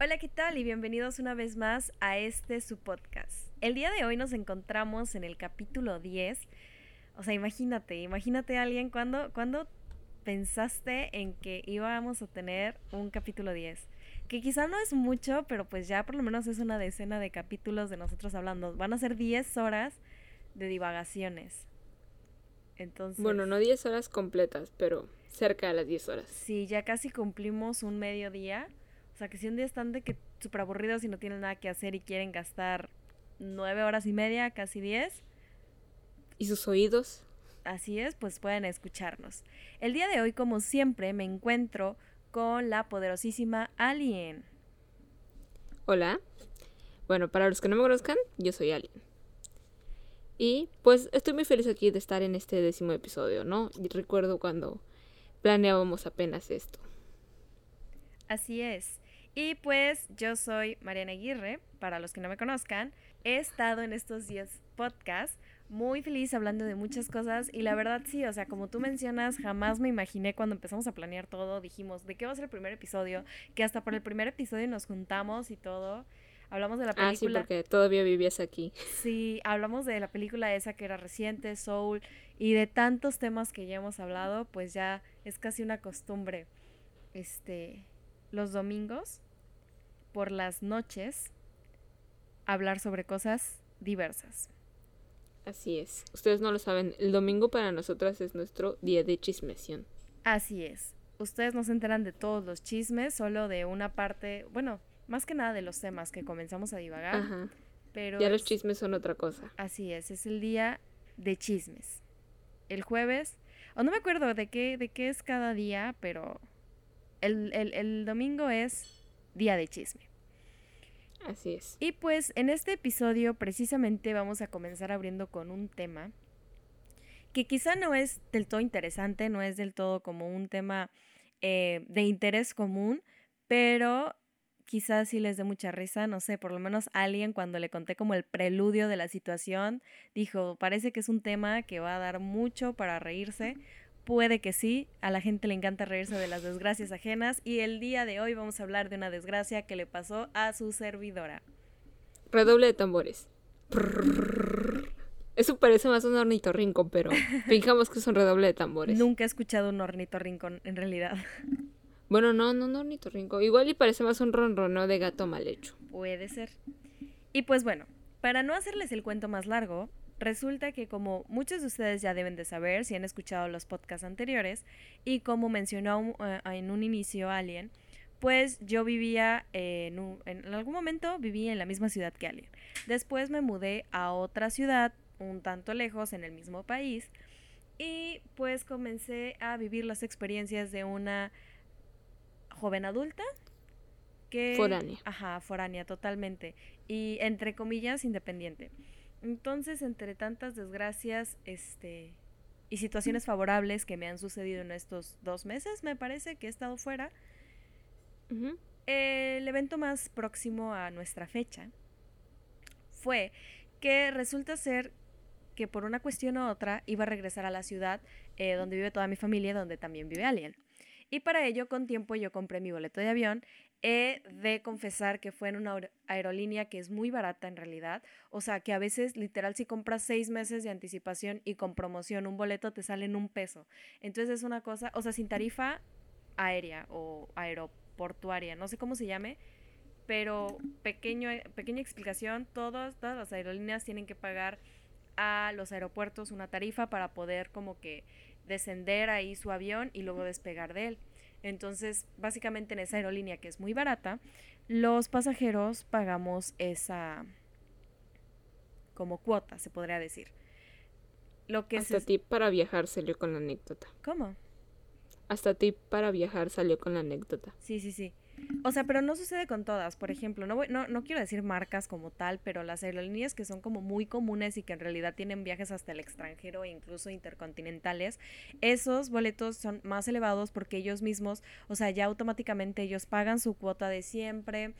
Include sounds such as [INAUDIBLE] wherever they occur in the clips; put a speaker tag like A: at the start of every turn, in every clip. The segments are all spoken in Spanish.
A: Hola, ¿qué tal? Y bienvenidos una vez más a este su podcast. El día de hoy nos encontramos en el capítulo 10. O sea, imagínate, imagínate a alguien cuando, cuando pensaste en que íbamos a tener un capítulo 10. Que quizá no es mucho, pero pues ya por lo menos es una decena de capítulos de nosotros hablando. Van a ser 10 horas de divagaciones. Entonces.
B: Bueno, no 10 horas completas, pero cerca de las 10 horas.
A: Sí, ya casi cumplimos un mediodía. O sea, que si un día están de que súper aburridos y no tienen nada que hacer y quieren gastar nueve horas y media, casi diez.
B: ¿Y sus oídos?
A: Así es, pues pueden escucharnos. El día de hoy, como siempre, me encuentro con la poderosísima Alien.
B: Hola. Bueno, para los que no me conozcan, yo soy Alien. Y pues estoy muy feliz aquí de estar en este décimo episodio, ¿no? Y recuerdo cuando planeábamos apenas esto.
A: Así es. Y pues yo soy Mariana Aguirre, para los que no me conozcan. He estado en estos 10 podcasts muy feliz hablando de muchas cosas y la verdad sí, o sea, como tú mencionas, jamás me imaginé cuando empezamos a planear todo, dijimos, ¿de qué va a ser el primer episodio? Que hasta por el primer episodio nos juntamos y todo. Hablamos de la película.
B: Ah, sí, porque todavía vivías aquí.
A: Sí, hablamos de la película esa que era reciente, Soul, y de tantos temas que ya hemos hablado, pues ya es casi una costumbre. Este, los domingos, por las noches, hablar sobre cosas diversas.
B: Así es. Ustedes no lo saben, el domingo para nosotras es nuestro día de chismesión.
A: Así es. Ustedes no se enteran de todos los chismes, solo de una parte, bueno, más que nada de los temas que comenzamos a divagar.
B: Ajá.
A: Pero
B: Ya los
A: es-
B: chismes son otra cosa.
A: Así es, es el día de chismes. El jueves, o no me acuerdo de qué, de qué es cada día, pero el, el- el domingo es día de chisme.
B: Así es.
A: Y pues en este episodio precisamente vamos a comenzar abriendo con un tema que quizá no es del todo interesante, no es del todo como un tema eh, de interés común, pero quizás sí les dé mucha risa, no sé, por lo menos alguien cuando le conté como el preludio de la situación, dijo, parece que es un tema que va a dar mucho para reírse. Puede que sí, a la gente le encanta reírse de las desgracias ajenas y el día de hoy vamos a hablar de una desgracia que le pasó a su servidora.
B: Redoble de tambores. Eso parece más un ornitorrinco, pero [LAUGHS] fijamos que es un redoble de tambores.
A: Nunca he escuchado un ornitorrinco en realidad.
B: Bueno, no, no, no ornitorrinco. Igual y parece más un ronroneo de gato mal hecho.
A: Puede ser. Y pues bueno, para no hacerles el cuento más largo, resulta que como muchos de ustedes ya deben de saber si han escuchado los podcasts anteriores y como mencionó eh, en un inicio Alien, pues yo vivía en, un- en algún momento viví en la misma ciudad que Alien. Después me mudé a otra ciudad un tanto lejos en el mismo país y pues comencé a vivir las experiencias de una joven adulta que
B: Foránea.
A: Ajá, foránea totalmente y entre comillas independiente. Entonces, entre tantas desgracias, este y situaciones favorables que me han sucedido en estos dos meses, me parece que he estado fuera, el evento más próximo a nuestra fecha fue que resulta ser que por una cuestión u otra iba a regresar a la ciudad eh, donde vive toda mi familia, donde también vive Alien. Y para ello, con tiempo, yo compré mi boleto de avión. He de confesar que fue en una aer- aerolínea que es muy barata en realidad. O sea, que a veces, literal, si compras seis meses de anticipación y con promoción un boleto te sale en un peso. Entonces es una cosa, o sea, sin tarifa aérea o aeroportuaria, no sé cómo se llame, pero pequeño, pequeña explicación, todos, todas las aerolíneas tienen que pagar a los aeropuertos una tarifa para poder como que descender ahí su avión y luego despegar de él. Entonces, básicamente en esa aerolínea que es muy barata, los pasajeros pagamos esa como cuota, se podría decir. Lo que
B: Hasta
A: se...
B: ti para viajar salió con la anécdota.
A: ¿Cómo?
B: Hasta ti para viajar salió con la anécdota.
A: Sí, sí, sí. O sea, pero no sucede con todas. Por ejemplo, no, voy- no, no quiero decir marcas como tal, pero las aerolíneas que son como muy comunes y que en realidad tienen viajes hasta el extranjero e incluso intercontinentales, esos boletos son más elevados porque ellos mismos, o sea, ya automáticamente ellos pagan su cuota de siempre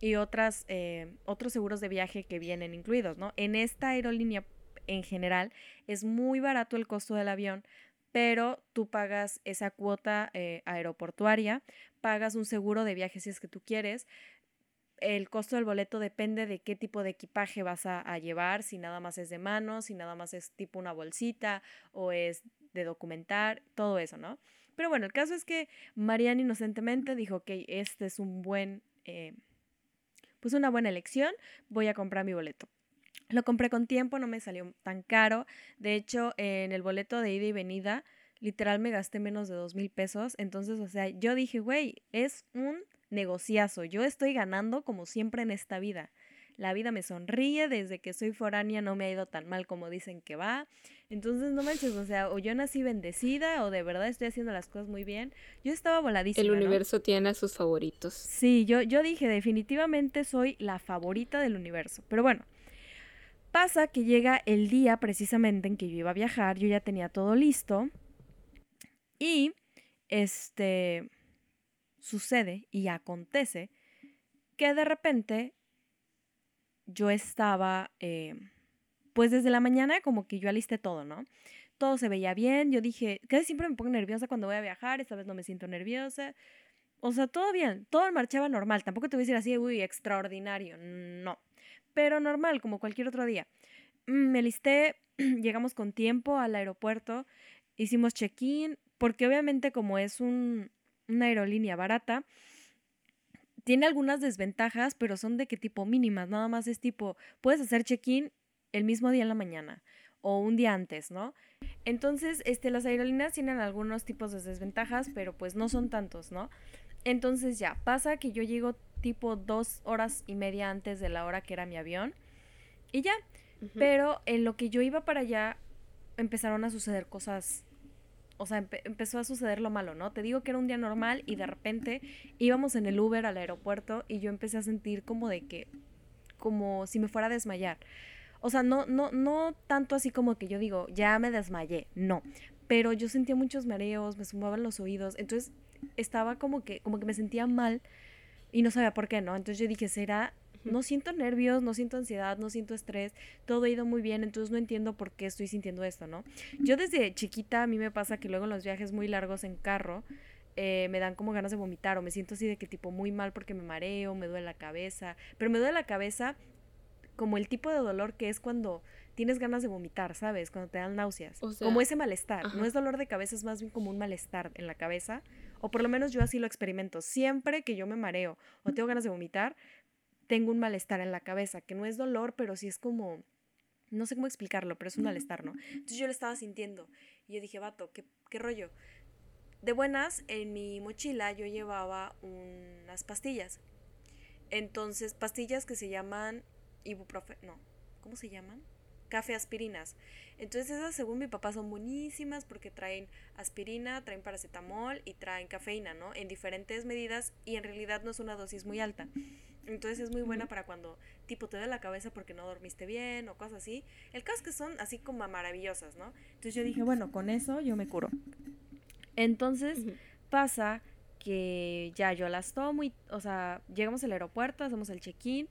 A: y otras, eh, otros seguros de viaje que vienen incluidos, ¿no? En esta aerolínea en general es muy barato el costo del avión, pero tú pagas esa cuota eh, aeroportuaria pagas un seguro de viaje si es que tú quieres. El costo del boleto depende de qué tipo de equipaje vas a, llevar, si nada más es de mano, si nada más es tipo una bolsita o es de documentar, todo eso, ¿no? Pero bueno, el caso es que Mariana inocentemente dijo que este es un buen, eh, pues una buena elección, voy a comprar mi boleto. Lo compré con tiempo, no me salió tan caro. De hecho, en el boleto de ida y venida, literal me gasté menos de dos mil pesos. Entonces, o sea, yo dije, güey, es un negociazo. Yo estoy ganando como siempre en esta vida. La vida me sonríe, desde que soy foránea no me ha ido tan mal como dicen que va. Entonces, no manches, o sea, o yo nací bendecida o de verdad estoy haciendo las cosas muy bien. Yo estaba voladísima.
B: El universo tiene a sus favoritos.
A: Sí, yo, yo dije, definitivamente soy la favorita del universo. Pero bueno, pasa que llega el día precisamente en que yo iba a viajar, yo ya tenía todo listo. Y, este, sucede y acontece que de repente yo estaba, eh, pues desde la mañana como que yo alisté todo, ¿no? Todo se veía bien, yo dije, casi siempre me pongo nerviosa cuando voy a viajar, esta vez no me siento nerviosa. O sea, todo bien, todo marchaba normal, tampoco te voy a decir así, uy, extraordinario, no, pero normal, como cualquier otro día. Mm, me alisté, [CLEARS THROAT] llegamos con tiempo al aeropuerto, hicimos check-in, porque obviamente como es un, una aerolínea barata, tiene algunas desventajas, pero son de qué tipo mínimas, nada más es tipo, puedes hacer check-in el mismo día en la mañana o un día antes, ¿no? Entonces, este, las aerolíneas tienen algunos tipos de desventajas, pero pues no son tantos, ¿no? Entonces ya, pasa que yo llego tipo dos horas y media antes de la hora que era mi avión y ya, pero en lo que yo iba para allá empezaron a suceder cosas o sea, empezó a suceder lo malo, ¿no? Te digo que era un día normal y de repente íbamos en el Uber al aeropuerto y yo empecé a sentir como de que, como si me fuera a desmayar. O sea, no, no, no tanto así como que yo digo, ya me desmayé, no. Pero yo sentía muchos mareos, me sumaban los oídos, entonces estaba como que, como que me sentía mal y no sabía por qué, ¿no? Entonces yo dije, ¿será no siento nervios, no siento ansiedad, no siento estrés, todo ha ido muy bien, entonces no entiendo por qué estoy sintiendo esto, ¿no? Yo desde chiquita a mí me pasa que luego en los viajes muy largos en carro, eh, me dan como ganas de vomitar o me siento así de que tipo muy mal porque me mareo, me duele la cabeza, pero me duele la cabeza como el tipo de dolor que es cuando tienes ganas de vomitar, ¿sabes? Cuando te dan náuseas. como ese malestar. No es dolor de cabeza, es más bien como un malestar en la cabeza. O por lo menos yo así lo experimento. Siempre que yo me mareo o tengo ganas de vomitar, tengo un malestar en la cabeza, que no es dolor, pero sí es como, no sé cómo explicarlo, pero es un malestar, ¿no? Entonces yo lo estaba sintiendo y yo dije, vato, ¿qué, qué rollo? De buenas, en mi mochila yo llevaba unas pastillas. Entonces, pastillas que se llaman ibuprofeno, no, ¿cómo se llaman? Café aspirinas. Entonces esas según mi papá son buenísimas porque traen aspirina, traen paracetamol y traen cafeína, ¿no? En diferentes medidas y en realidad no es una dosis muy alta. Entonces es muy buena para cuando tipo te da la cabeza porque no dormiste bien o cosas así. El caso es que son así como maravillosas, ¿no? Entonces yo dije, bueno, con eso yo me curo. Entonces pasa que ya yo las tomo y, o sea, llegamos al aeropuerto, hacemos el check-in,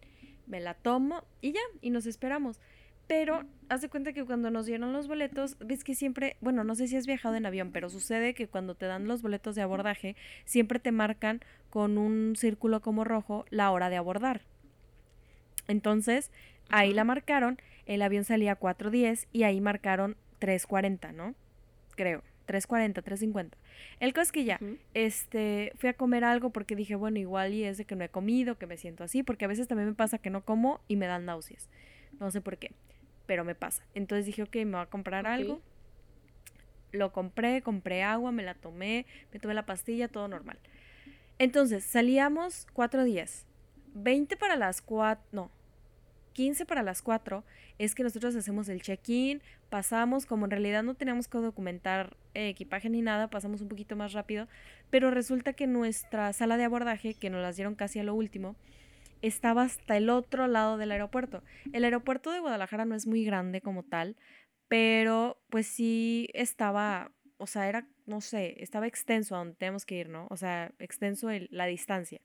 A: me la tomo y ya, y nos esperamos. Pero haz de cuenta que cuando nos dieron los boletos, ves que siempre, bueno, no sé si has viajado en avión, pero sucede que cuando te dan los boletos de abordaje, siempre te marcan con un círculo como rojo la hora de abordar. Entonces, ahí la marcaron, el avión salía a 4.10 y ahí marcaron 3.40, ¿no? Creo, 3.40, 3.50. El caso es que ya, este, fui a comer algo porque dije, bueno, igual y es de que no he comido, que me siento así, porque a veces también me pasa que no como y me dan náuseas. No sé por qué pero me pasa. Entonces dije, ok, me voy a comprar algo. Lo compré, compré agua, me la tomé, me tomé la pastilla, todo normal. Entonces, salíamos cuatro días. 20 para las cuatro, no, 15 para las 4 es que nosotros hacemos el check-in, pasamos, como en realidad no teníamos que documentar equipaje ni nada, pasamos un poquito más rápido, pero resulta que nuestra sala de abordaje, que nos las dieron casi a lo último, estaba hasta el otro lado del aeropuerto. El aeropuerto de Guadalajara no es muy grande como tal, pero pues sí estaba, o sea, era, no sé, estaba extenso a donde tenemos que ir, ¿no? O sea, extenso el, la distancia.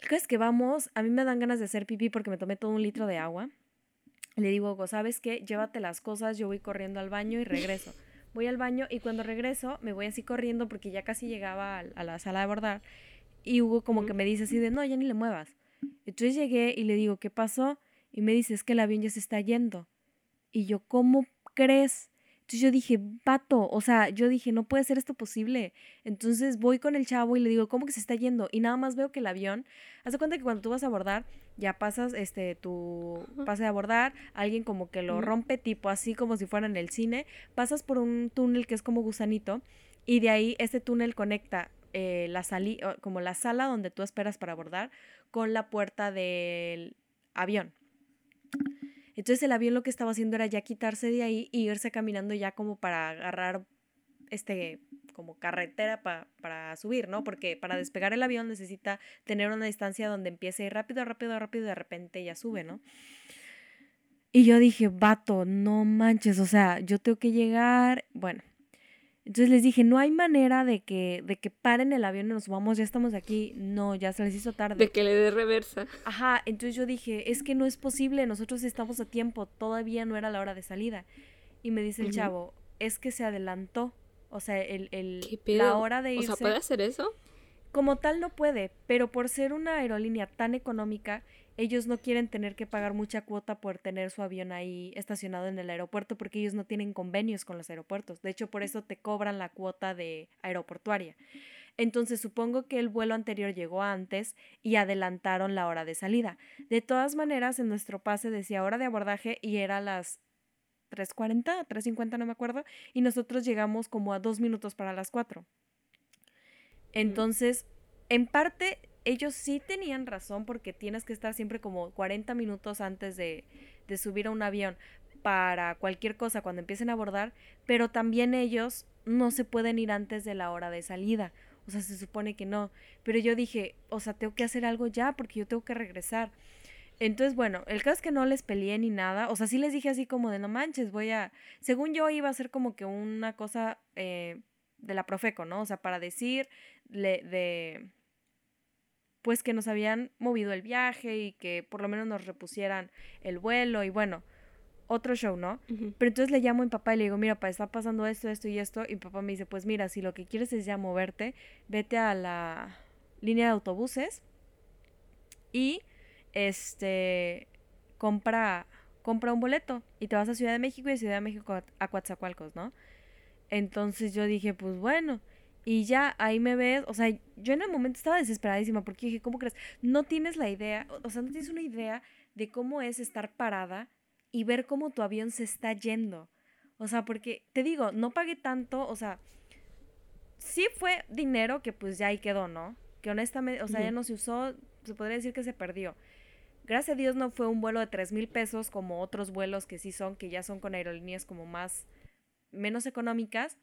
A: El es que vamos, a mí me dan ganas de hacer pipí porque me tomé todo un litro de agua. Le digo, ¿sabes qué? Llévate las cosas, yo voy corriendo al baño y regreso. voy al baño y cuando regreso me voy así corriendo porque ya casi llegaba a, la sala de bordar y Hugo como que me dice así de, no, ya ni le muevas. Entonces llegué y le digo, ¿qué pasó? Y me dice, es que el avión ya se está yendo. Y yo, ¿cómo crees? Entonces yo dije, vato, o sea, yo dije, no puede ser esto posible. Entonces voy con el chavo y le digo, ¿cómo que se está yendo? Y nada más veo que el avión, haz cuenta que cuando tú vas a abordar, ya pasas este tu pase a abordar, alguien como que lo rompe, tipo así como si fuera en el cine, pasas por un túnel que es como gusanito, y de ahí este túnel conecta eh, la sali como la sala donde tú esperas para abordar con la puerta del avión. Entonces el avión lo que estaba haciendo era ya quitarse de ahí y irse caminando ya como para agarrar este como carretera para subir, ¿no? Porque para despegar el avión necesita tener una distancia donde empiece a ir rápido, rápido, rápido y de repente ya sube, ¿no? Y yo dije, vato, no manches, o sea, yo tengo que llegar, bueno, entonces les dije, no hay manera de que, de que paren el avión y nos vamos, ya estamos aquí. No, ya se les hizo tarde.
B: De que le dé reversa.
A: Ajá, entonces yo dije, es que no es posible, nosotros estamos a tiempo, todavía no era la hora de salida. Y me dice el chavo, es que se adelantó. O sea, el, el la hora de irse.
B: O sea, ¿puede hacer eso?
A: Como tal no puede, pero por ser una aerolínea tan económica, ellos no quieren tener que pagar mucha cuota por tener su avión ahí estacionado en el aeropuerto porque ellos no tienen convenios con los aeropuertos. De hecho, por eso te cobran la cuota de aeroportuaria. Entonces, supongo que el vuelo anterior llegó antes y adelantaron la hora de salida. De todas maneras, en nuestro pase decía hora de abordaje y era las 3.40, 3.50, no me acuerdo, y nosotros llegamos como a dos minutos para las 4. Entonces, en parte ellos sí tenían razón porque tienes que estar siempre como 40 minutos antes de, de subir a un avión para cualquier cosa cuando empiecen a abordar, pero también ellos no se pueden ir antes de la hora de salida. O sea, se supone que no. Pero yo dije, o sea, tengo que hacer algo ya porque yo tengo que regresar. Entonces, bueno, el caso es que no les peleé ni nada. O sea, sí les dije así como de no manches, voy a. Según yo iba a ser como que una cosa eh, de la Profeco, ¿no? O sea, para decir de pues que nos habían movido el viaje y que por lo menos nos repusieran el vuelo y bueno, otro show, ¿no? Pero entonces le llamo a mi papá y le digo, mira, papá, está pasando esto, esto y esto. Y mi papá me dice, pues mira, si lo que quieres es ya moverte, vete a la línea de autobuses y este compra compra un boleto y te vas a Ciudad de México y de Ciudad de México a, a Coatzacoalcos, ¿no? Entonces yo dije, pues bueno, y ya ahí me ves, o sea, yo en el momento estaba desesperadísima porque dije, ¿cómo crees? No tienes la idea, o sea, no tienes una idea de cómo es estar parada y ver cómo tu avión se está yendo. O sea, porque te digo, no pagué tanto, o sea, sí fue dinero que pues ya ahí quedó, ¿no? Que honestamente, o sea, ya no se usó, se podría decir que se perdió. Gracias a Dios no fue un vuelo de 3 mil pesos como otros vuelos que sí son, que ya son con aerolíneas como más, menos económicas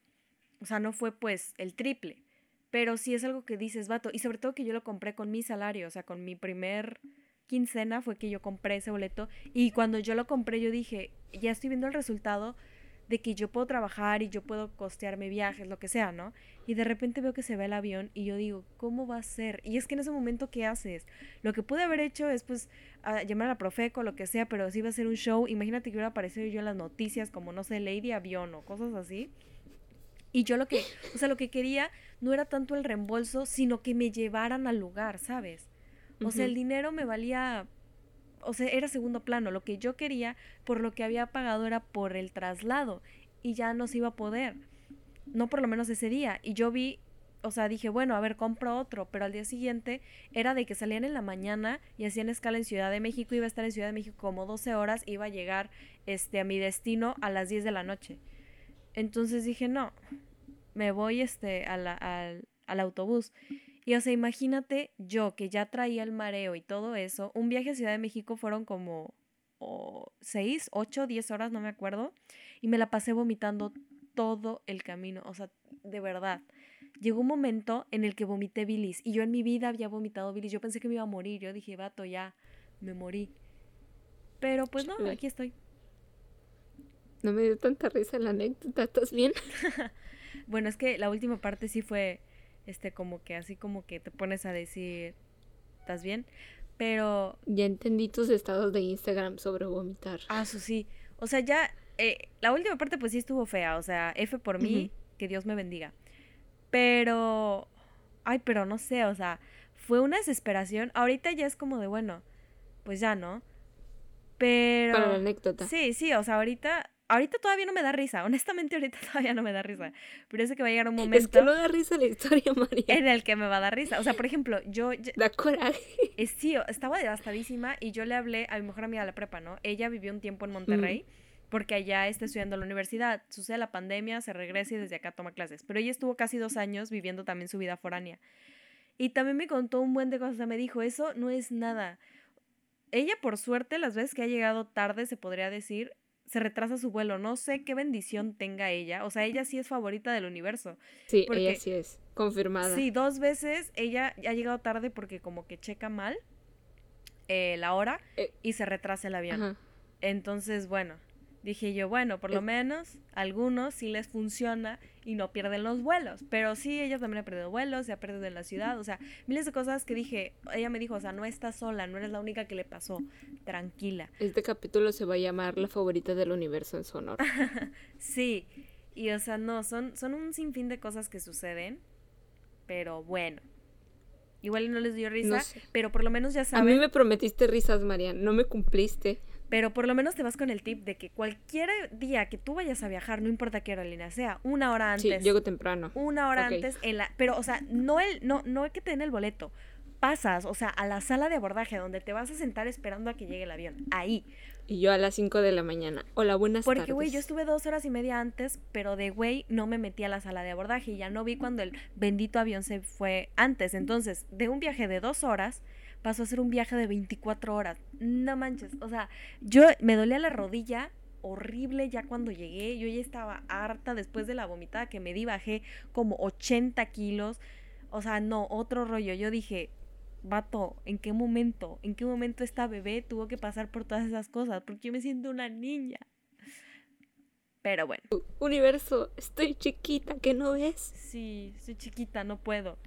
A: o sea, no fue pues el triple. Pero sí es algo que dices, vato. Y sobre todo que yo lo compré con mi salario. O sea, con mi primer quincena fue que yo compré ese boleto. Y cuando yo lo compré, yo dije, ya estoy viendo el resultado de que yo puedo trabajar y yo puedo costearme viajes, lo que sea, ¿no? Y de repente veo que se ve el avión y yo digo, ¿cómo va a ser? Y es que en ese momento, ¿qué haces? Lo que pude haber hecho es, pues, llamar a la Profeco, lo que sea, pero si iba a ser un show, imagínate que hubiera aparecido yo en las noticias como, no sé, Lady Avión o cosas así. Y yo lo que, o sea, lo que quería no era tanto el reembolso, sino que me llevaran al lugar, ¿sabes? O sea, el dinero me valía, o sea, era segundo plano. Lo que yo quería, por lo que había pagado, era por el traslado. Y ya no se iba a poder. No por lo menos ese día. Y yo vi, o sea, dije, bueno, a ver, compro otro. Pero al día siguiente era de que salían en la mañana y hacían escala en Ciudad de México. Iba a estar en Ciudad de México como 12 horas. Iba a llegar este, a mi destino a las 10 de la noche. Entonces dije, no, me voy este, al, al autobús. Y o sea, imagínate yo que ya traía el mareo y todo eso, un viaje a Ciudad de México fueron como seis, ocho, diez horas, no me acuerdo, y me la pasé vomitando todo el camino, o sea, de verdad. Llegó un momento en el que vomité bilis y yo en mi vida había vomitado bilis, yo pensé que me iba a morir, yo dije, vato, ya, me morí. Pero pues no, aquí estoy.
B: No me dio tanta risa la anécdota, ¿estás bien? [LAUGHS]
A: bueno, es que la última parte sí fue, este, como que así como que te pones a decir, ¿estás bien? Pero...
B: Ya entendí tus estados de Instagram sobre vomitar.
A: Ah, eso sí. O sea, ya eh, la última parte pues sí estuvo fea, o sea, F por mí, que Dios me bendiga. Pero, ay, pero no sé, o sea, fue una desesperación. Ahorita ya es como de, bueno, pues ya, ¿no? Pero...
B: Para la anécdota.
A: Sí, sí, o sea, ahorita ahorita todavía no me da risa, honestamente ahorita [LAUGHS] todavía no me da risa, pero sé que va a llegar un momento... [LAUGHS]
B: Es que no da risa la historia, [LAUGHS] María.
A: En el que me va a dar risa, o sea, por ejemplo, yo...
B: Da coraje.
A: Eh, sí, estaba devastadísima y yo le hablé a mi mejor amiga de la prepa, ¿no? Ella vivió un tiempo en Monterrey. Porque allá está estudiando en la universidad. Sucede la pandemia, se regresa y desde acá toma clases. Pero ella estuvo casi dos años viviendo también su vida foránea. Y también me contó un buen de cosas. me dijo, eso no es nada. Ella, por suerte, las veces que ha llegado tarde, se podría decir, se retrasa su vuelo. No sé qué bendición tenga ella. O sea, ella sí es favorita del universo.
B: Sí, ella sí es. Confirmada.
A: Sí, dos veces ella ha llegado tarde porque como que checa mal eh, la hora eh, y se retrasa el avión. Entonces, bueno, Dije yo, bueno, por lo menos algunos sí les funciona y no pierden los vuelos. Pero sí, ella también ha perdido vuelos, se ha perdido en la ciudad, o sea, miles de cosas que dije, ella me dijo, o sea, no estás sola, no eres la única que le pasó, tranquila.
B: Este capítulo se va a llamar La favorita del universo en honor. [LAUGHS]
A: sí, y o sea, no, son, son un sinfín de cosas que suceden, pero bueno. Igual no les dio risa, pero por lo menos ya saben.
B: A mí me prometiste risas, María, no me cumpliste.
A: Pero por lo menos te vas con el tip de que cualquier día que tú vayas a viajar, no importa qué aerolínea sea, una hora antes.
B: Sí, llego temprano.
A: Una hora antes en la. Pero, o sea, no el, no, no que tener el boleto. Pasas, o sea, a la sala de abordaje donde te vas a sentar esperando a que llegue el avión. Ahí.
B: Y yo a las 5 de la mañana. Hola, buenas
A: tardes. Porque, güey, yo estuve dos horas y media antes, pero de güey no me metí a la sala de abordaje y ya no vi cuando el bendito avión se fue antes. Entonces, de un viaje de dos horas, pasó a ser un viaje de 24 horas. No manches, o sea, yo me dolía la rodilla horrible ya cuando llegué, yo ya estaba harta después de la vomitada que me di, bajé como 80 kilos, o sea, no, otro rollo, yo dije, vato, ¿en qué momento? ¿En qué momento esta bebé tuvo que pasar por todas esas cosas? Porque yo me siento una niña. Pero bueno.
B: Universo, estoy chiquita, ¿qué no ves?
A: Sí, soy chiquita, no puedo.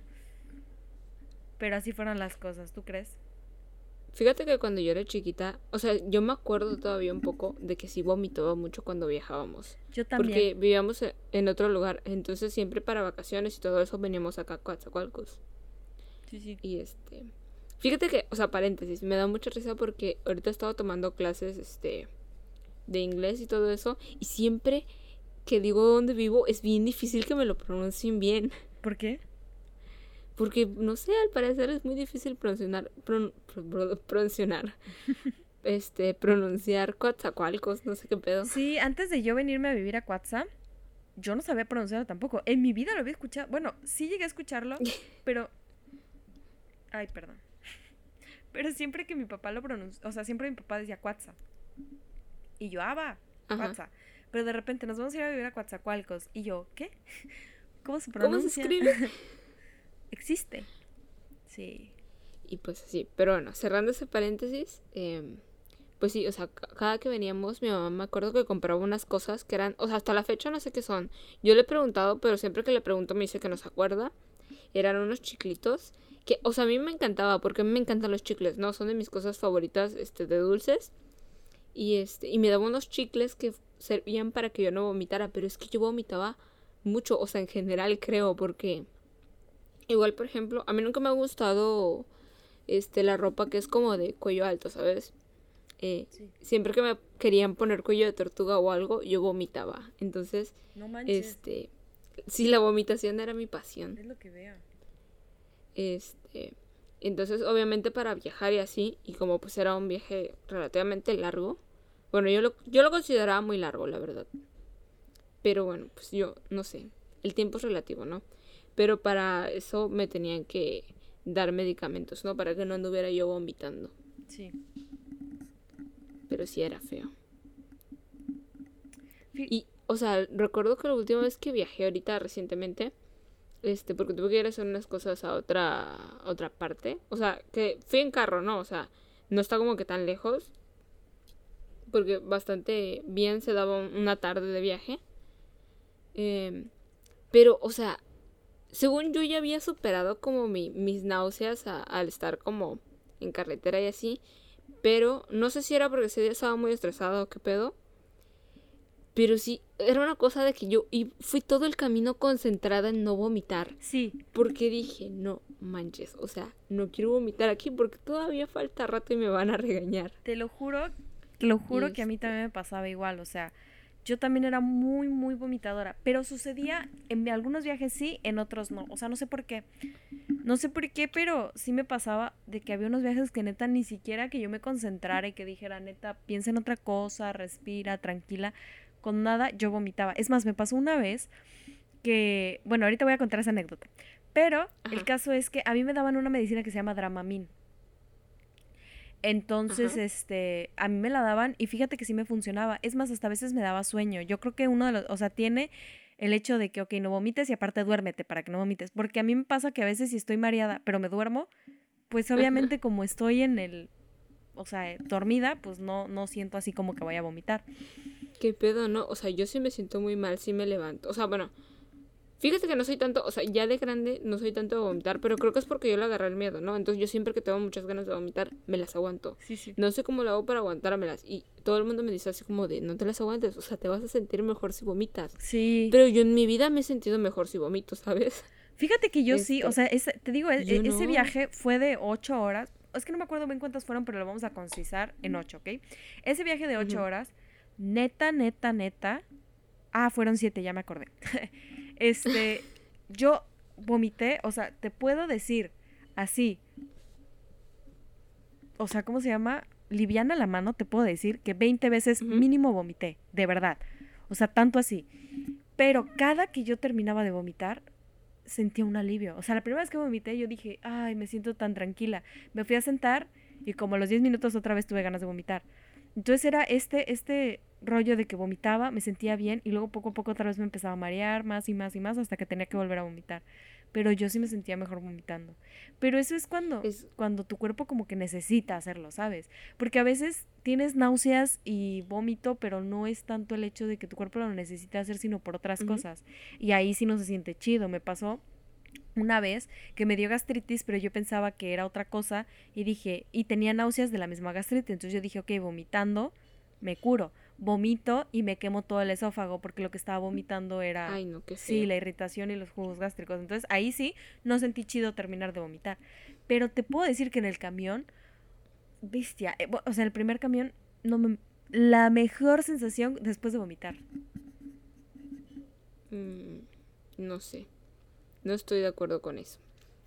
A: Pero así fueron las cosas, ¿tú crees?
B: Fíjate que cuando yo era chiquita, o sea, yo me acuerdo todavía un poco de que sí vomitaba mucho cuando viajábamos.
A: Yo también.
B: Porque vivíamos e, en otro lugar, entonces siempre para vacaciones y todo eso veníamos acá a Coatzacoalcos.
A: Sí, sí.
B: Y este, fíjate que, o sea, paréntesis, me da mucha risa porque ahorita he estado tomando clases, este, de inglés y todo eso, y siempre que digo dónde vivo es bien difícil que me lo pronuncien bien.
A: ¿Por qué?
B: Porque, no sé, al parecer es muy difícil pronunciar, pronunciar, [LAUGHS] este, pronunciar Coatzacoalcos, no sé qué pedo.
A: Sí, antes de yo venirme a vivir a Coatza, yo no sabía pronunciarlo tampoco. En mi vida lo había escuchado. Bueno, sí llegué a escucharlo, [LAUGHS] pero... Ay, perdón. [LAUGHS] Pero siempre que mi papá lo pronuncia, o sea, siempre mi papá decía Coatza. Y yo, ah, va, Coatza. Pero de repente nos vamos a ir a vivir a Coatzacoalcos. Y yo, ¿qué? ¿Cómo se pronuncia?
B: ¿Cómo se escribe?
A: Existe. Sí.
B: Y pues sí, pero bueno, cerrando ese paréntesis, em, pues sí, o sea, cada que veníamos, mi mamá me acuerdo que compraba unas cosas que eran, o sea, hasta la fecha no sé qué son. Yo le he preguntado, pero siempre que le pregunto me dice que no se acuerda. Eran unos chiclitos que, o sea, a mí me encantaba, porque a mí me encantan los chicles, ¿no? Son de mis cosas favoritas, este, de dulces. Y este, y me daba unos chicles que servían para que yo no vomitara, pero es que yo vomitaba mucho, o sea, en general creo, porque Igual, por ejemplo, a mí nunca me ha gustado este la ropa que es como de cuello alto, ¿sabes? Eh, Siempre que me querían poner cuello de tortuga o algo, yo vomitaba. Entonces, este, sí, la vomitación era mi pasión.
A: Es lo que veo.
B: Este, entonces, obviamente para viajar y así, y como pues era un viaje relativamente largo, bueno, yo lo, yo lo consideraba muy largo, la verdad. Pero bueno, pues yo, no sé, el tiempo es relativo, ¿no? Pero para eso me tenían que dar medicamentos, ¿no? Para que no anduviera yo vomitando.
A: Sí.
B: Pero sí era feo. Y, o sea, recuerdo que la última vez que viajé ahorita recientemente, este, porque tuve que ir a hacer unas cosas a otra, otra parte. O sea, que fui en carro, ¿no? O sea, no está como que tan lejos. Porque bastante bien se daba una tarde de viaje. Em, pero, o sea, según yo ya había superado como mi, mis náuseas al estar como en carretera y así, pero no sé si era porque ese día estaba muy estresado o qué pedo. Pero sí, era una cosa de que yo y fui todo el camino concentrada en no vomitar.
A: Sí.
B: Porque dije, no manches, o sea, no quiero vomitar aquí porque todavía falta rato y me van a regañar.
A: Te lo juro, te lo juro que a mí también me pasaba igual, o sea, yo también era muy, muy vomitadora, pero sucedía en algunos viajes sí, en otros no, o sea, no sé por qué. No sé por qué, pero sí me pasaba de que había unos viajes que neta ni siquiera que yo me concentrara y que dijera, neta, piensa en otra cosa, respira, tranquila con nada yo vomitaba. Es más, me pasó una vez que, bueno, ahorita voy a contar esa anécdota, pero el caso es que a mí me daban una medicina que se llama Dramamin. Entonces, este, a mí me la daban y fíjate que sí me funcionaba. Es más, hasta a veces me daba sueño. Yo creo que uno de los, o sea, tiene el hecho de que, ok, no vomites y aparte duérmete para que no vomites. Porque a mí me pasa que a veces si estoy mareada, pero me duermo, pues obviamente como estoy en el, o sea, dormida, pues no, no siento así como que voy a vomitar.
B: ¿Qué pedo, no? O sea, yo sí me siento muy mal si me levanto. O sea, bueno, fíjate que no soy tanto, o sea, ya de grande no soy tanto de vomitar, pero creo que es porque yo le agarré el miedo, ¿no? Entonces yo siempre que tengo muchas ganas de vomitar, me las aguanto.
A: Sí, sí.
B: No sé cómo lo hago para aguantármelas. Y todo el mundo me dice así como de, no te las aguantes, o sea, te vas a sentir mejor si vomitas.
A: Sí.
B: Pero yo en mi vida me he sentido mejor si vomito, ¿sabes?
A: Fíjate que yo sí, o sea, te digo, e, ese viaje fue de ocho horas. Es que no me acuerdo bien cuántas fueron, pero lo vamos a concisar en ocho, ¿ok? Ese viaje de ocho horas neta, neta, neta. Ah, fueron siete, ya me acordé. [LAUGHS] este, yo vomité, o sea, te puedo decir así. O sea, ¿cómo se llama? Liviana la mano, te puedo decir que 20 veces mínimo vomité, de verdad. O sea, tanto así. Pero cada que yo terminaba de vomitar, sentía un alivio. O sea, la primera vez que vomité, yo dije, ay, me siento tan tranquila. Me fui a sentar y como a los 10 minutos otra vez tuve ganas de vomitar. Entonces era este, este rollo de que vomitaba, me sentía bien y luego poco a poco otra vez me empezaba a marear más y más y más hasta que tenía que volver a vomitar. Pero yo sí me sentía mejor vomitando. Pero eso es cuando, es... cuando tu cuerpo como que necesita hacerlo, ¿sabes? Porque a veces tienes náuseas y vómito, pero no es tanto el hecho de que tu cuerpo lo necesite hacer, sino por otras cosas. Y ahí sí no se siente chido. Me pasó una vez que me dio gastritis, pero yo pensaba que era otra cosa y dije, y tenía náuseas de la misma gastritis, entonces yo dije, ok, vomitando, me curo. Vomito y me quemo todo el esófago porque lo que estaba vomitando era
B: Ay, no, que
A: sí, la irritación y los jugos gástricos. Entonces ahí sí no sentí chido terminar de vomitar. Pero te puedo decir que en el camión, bestia, eh, o sea, el primer camión no me la mejor sensación después de vomitar.
B: Mm, no sé. No estoy de acuerdo con eso.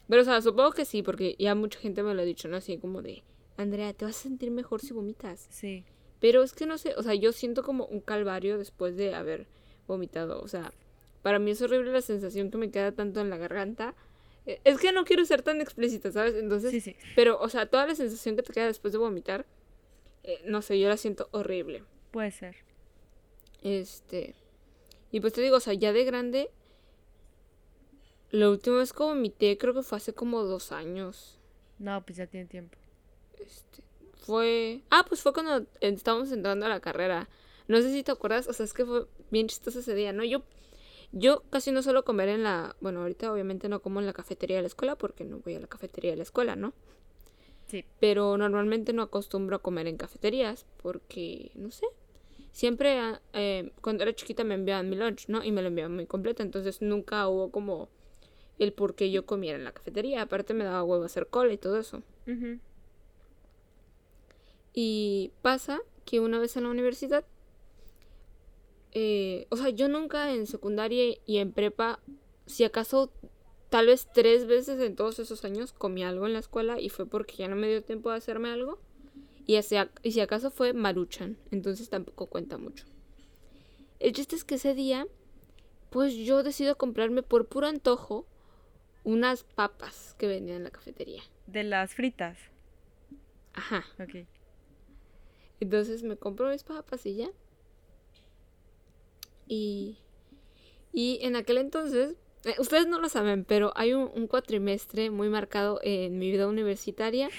B: Pero, o sea, supongo que sí, porque ya mucha gente me lo ha dicho, ¿no? Así como de, Andrea, te vas a sentir mejor si vomitas.
A: Sí.
B: Pero es que no sé, o sea, yo siento como un calvario después de haber vomitado. O sea, para mí es horrible la sensación que me queda tanto en la garganta. Eh, es que no quiero ser tan explícita, ¿sabes? Entonces,
A: sí, sí.
B: pero, o sea, toda la sensación que te queda después de vomitar, eh, no sé, yo la siento horrible.
A: Puede ser.
B: Este. Y pues te digo, o sea, ya de grande, la última vez que vomité creo que fue hace como dos años.
A: No, pues ya tiene tiempo.
B: Este, fue... Ah, pues fue cuando estábamos entrando a la carrera. No sé si te acuerdas, o sea, es que fue bien chistoso ese día, ¿no? Yo, yo casi no suelo comer en la... Bueno, ahorita obviamente no como en la cafetería de la escuela porque no voy a la cafetería de la escuela, ¿no?
A: Sí.
B: Pero normalmente no acostumbro a comer en cafeterías porque, no sé, siempre eh, cuando era chiquita me enviaban mi lunch, ¿no? Y me lo enviaban muy completo, entonces nunca hubo como el por qué yo comiera en la cafetería. Aparte me daba huevo hacer cola y todo eso. Y pasa que una vez en la universidad, eh, o sea, yo nunca en secundaria y en prepa, si acaso tal vez tres veces en todos esos años comí algo en la escuela y fue porque ya no me dio tiempo de hacerme algo. Y, y si acaso fue maruchan, entonces tampoco cuenta mucho. El chiste es que ese día, pues yo decido comprarme por puro antojo unas papas que vendían en la cafetería.
A: De las fritas.
B: Ajá.
A: Ok.
B: Entonces me compro mis papas y ya. Y, y en aquel entonces, eh, ustedes no lo saben, pero hay un, un, cuatrimestre muy marcado en mi vida universitaria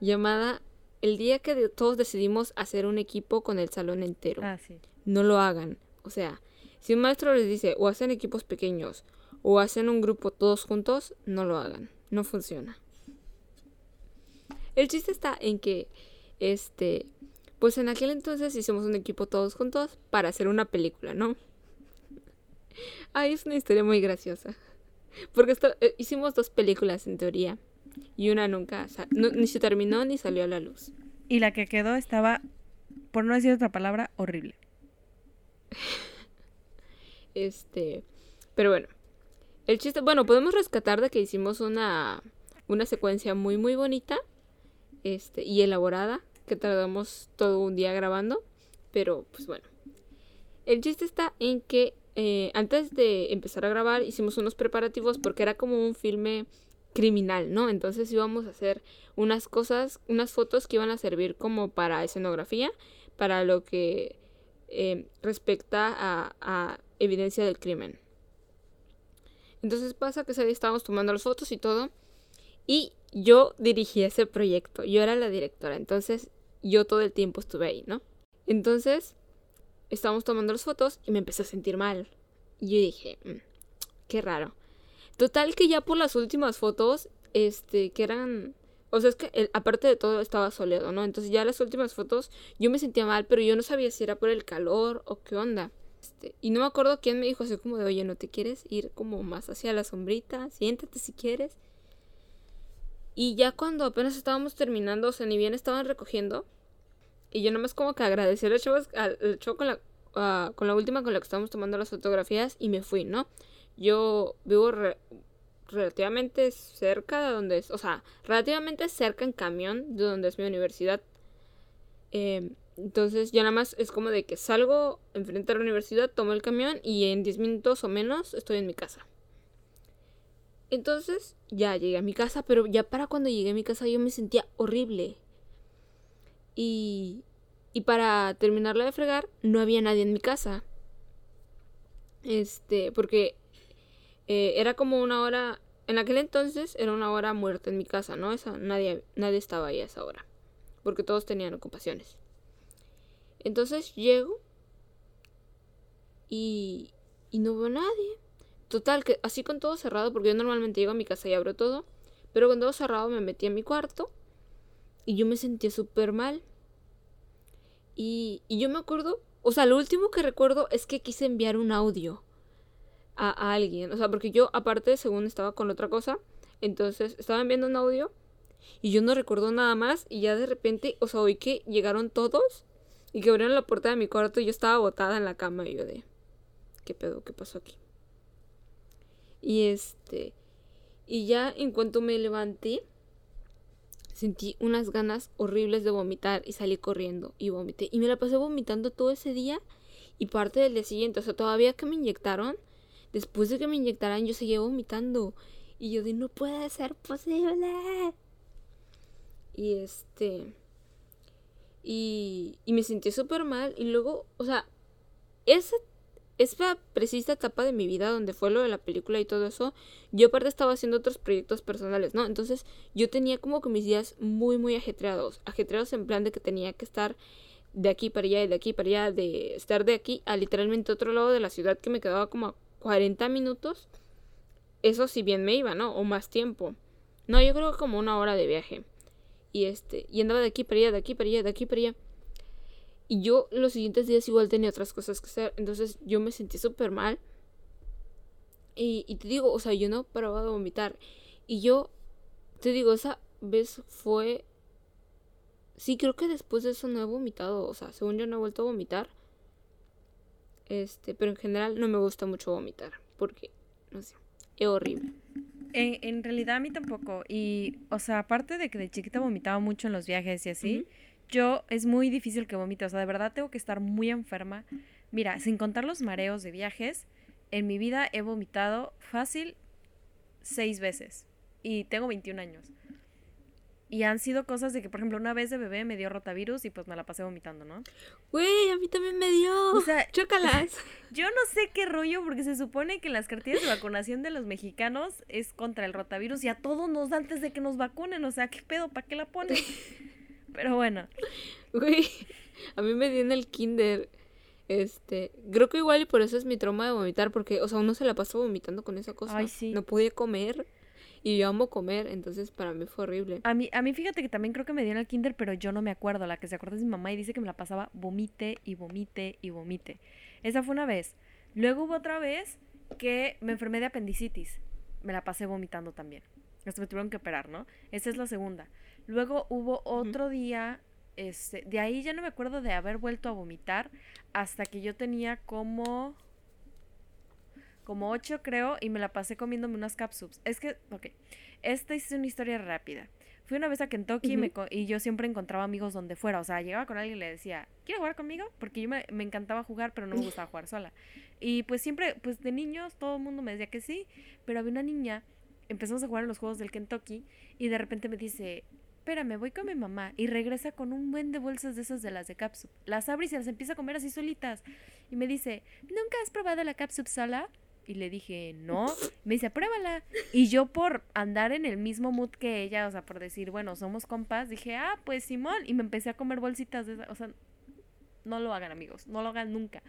B: llamada el día que todos decidimos hacer un equipo con el salón entero.
A: Ah, sí.
B: No lo hagan. O sea, si un maestro les dice o hacen equipos pequeños o hacen un grupo todos juntos, no lo hagan. No funciona. El chiste está en que, este, Pues en aquel entonces hicimos un equipo todos juntos para hacer una película, ¿no? Ay, es una historia muy graciosa. Porque esto, eh, hicimos dos películas en teoría. Y una nunca, ni se terminó ni salió a la luz.
A: Y la que quedó estaba, por no decir otra palabra, horrible. [LAUGHS]
B: este, pero bueno. El chiste, bueno, podemos rescatar de que hicimos una, una secuencia muy, muy bonita este, y elaborada, que tardamos todo un día grabando. Pero, pues bueno. El chiste está en que eh, antes de empezar a grabar hicimos unos preparativos porque era como un filme criminal, ¿no? Entonces íbamos a hacer unas cosas, unas fotos que iban a servir como para escenografía, para lo que eh, respecta a, evidencia del crimen. Entonces pasa que ese estábamos tomando las fotos y todo, y yo dirigí ese proyecto, yo era la directora, entonces yo todo el tiempo estuve ahí, ¿no? Entonces estábamos tomando las fotos y me empecé a sentir mal. Y yo dije, mm, qué raro. Total que ya por las últimas fotos, este, que eran... O sea, es que aparte de todo estaba soleado, ¿no? Entonces ya las últimas fotos yo me sentía mal, pero yo no sabía si era por el calor o qué onda. Este, y no me acuerdo quién me dijo así como de, oye, ¿no te quieres ir como más hacia la sombrita? Siéntate si quieres. Y ya cuando apenas estábamos terminando, o sea, ni bien estaban recogiendo, y yo nomás como que agradecí al chavo, con la, con la última con la que estábamos tomando las fotografías y me fui, ¿no? Yo vivo relativamente cerca de donde es, o sea, relativamente cerca en camión de donde es mi universidad. Eh, entonces ya nada más es como de que salgo enfrente de la universidad, tomo el camión y en 10 minutos o menos estoy en mi casa. Entonces ya llegué a mi casa, pero ya para cuando llegué a mi casa yo me sentía horrible. Y, y para terminarla de fregar, no había nadie en mi casa. Este, porque eh, era como una hora, en aquel entonces era una hora muerta en mi casa, ¿no? Esa, nadie, nadie estaba ahí a esa hora, porque todos tenían ocupaciones. Entonces llego y, y no veo nadie. Total, que así con todo cerrado, porque yo normalmente llego a mi casa y abro todo, pero con todo cerrado me metí en mi cuarto y yo me sentía súper mal. Y, y yo me acuerdo, o sea, lo último que recuerdo es que quise enviar un audio a, alguien. O sea, porque yo aparte, según estaba con otra cosa, entonces estaba enviando un audio y yo no recuerdo nada más y ya de repente, o sea, oí que llegaron todos y que abrieron la puerta de mi cuarto y yo estaba botada en la cama y yo de, ¿qué pedo? ¿Qué pasó aquí? Y este, y ya en cuanto me levanté, sentí unas ganas horribles de vomitar y salí corriendo y vomité. Y me la pasé vomitando todo ese día y parte del día siguiente. O sea, todavía que me inyectaron, después de que me inyectaran yo seguía vomitando. Y yo de no puede ser posible. Y este... Y, me sentí súper mal. Y luego, o sea, esa, esa precisa etapa de mi vida donde fue lo de la película y todo eso, yo aparte estaba haciendo otros proyectos personales, ¿no? Entonces yo tenía como que mis días muy, muy ajetreados. Ajetreados en plan de que tenía que estar de aquí para allá y de aquí para allá, de estar de aquí a literalmente otro lado de la ciudad que me quedaba como a 40 minutos, eso si bien me iba, ¿no? O más tiempo. No, yo creo que como una hora de viaje. Y este, y andaba de aquí para allá, de aquí para allá, de aquí para allá. Y yo los siguientes días igual tenía otras cosas que hacer. Entonces yo me sentí súper mal. Y, y te digo, o sea, yo no paraba de vomitar. Y yo, te digo, esa vez fue... Sí, creo que después de eso no he vomitado. O sea, según yo no he vuelto a vomitar. Este, pero en general no me gusta mucho vomitar, porque, no sé, es horrible.
A: En, en, realidad a mí tampoco. Y, o sea, aparte de que de chiquita vomitaba mucho en los viajes y así, yo es muy difícil que vomite. O sea, de verdad tengo que estar muy enferma. Mira, sin contar los mareos de viajes, en mi vida he vomitado fácil seis veces. Y tengo 21 años. Y han sido cosas de que, por ejemplo, una vez de bebé me dio rotavirus y pues me la pasé vomitando, ¿no?
B: Güey, a mí también me dio. O sea, [LAUGHS] chócalas. [LAUGHS]
A: Yo no sé qué rollo, porque se supone que las cartillas de vacunación de los mexicanos es contra el rotavirus y a todos nos da antes de que nos vacunen. O sea, ¿qué pedo? ¿Para qué la ponen? [LAUGHS] Pero bueno.
B: Güey, a mí me dio en el kinder. Este, creo que igual y por eso es mi trauma de vomitar, porque, o sea, uno se la pasó vomitando con esa cosa. Ay, sí. No podía comer. Y yo amo comer, entonces para mí fue horrible.
A: A mí, a mí fíjate que también creo que me dio en el kinder, pero yo no me acuerdo. La que se acuerda es mi mamá y dice que me la pasaba vomite y vomite y vomite. Esa fue una vez. Luego hubo otra vez que me enfermé de apendicitis. Me la pasé vomitando también. Hasta me tuvieron que operar, ¿no? Esa es la segunda. Luego hubo otro día, este, de ahí ya no me acuerdo de haber vuelto a vomitar hasta que yo tenía como como ocho creo y me la pasé comiéndome unas capsules. Es que, ok, esta es una historia rápida. Fui una vez a Kentucky y, me co- y yo siempre encontraba amigos donde fuera. O sea, llegaba con alguien y le decía, ¿quieres jugar conmigo? Porque yo me, me encantaba jugar, pero no me gustaba jugar sola. Y pues siempre, pues de niños, todo el mundo me decía que sí. Pero había una niña, empezamos a jugar en los juegos del Kentucky y de repente me dice, espérame, voy con mi mamá. Y regresa con un buen de bolsas de esas de las de capsup. Las abre y se las empieza a comer así solitas. Y me dice, ¿nunca has probado la capsup sola? Y le dije, no. Me dice, pruébala. Y yo por andar en el mismo mood que ella, o sea, por decir, bueno, somos compas, dije, ah, pues Simón. Y me empecé a comer bolsitas de esa. O sea, no lo hagan, amigos. No lo hagan nunca.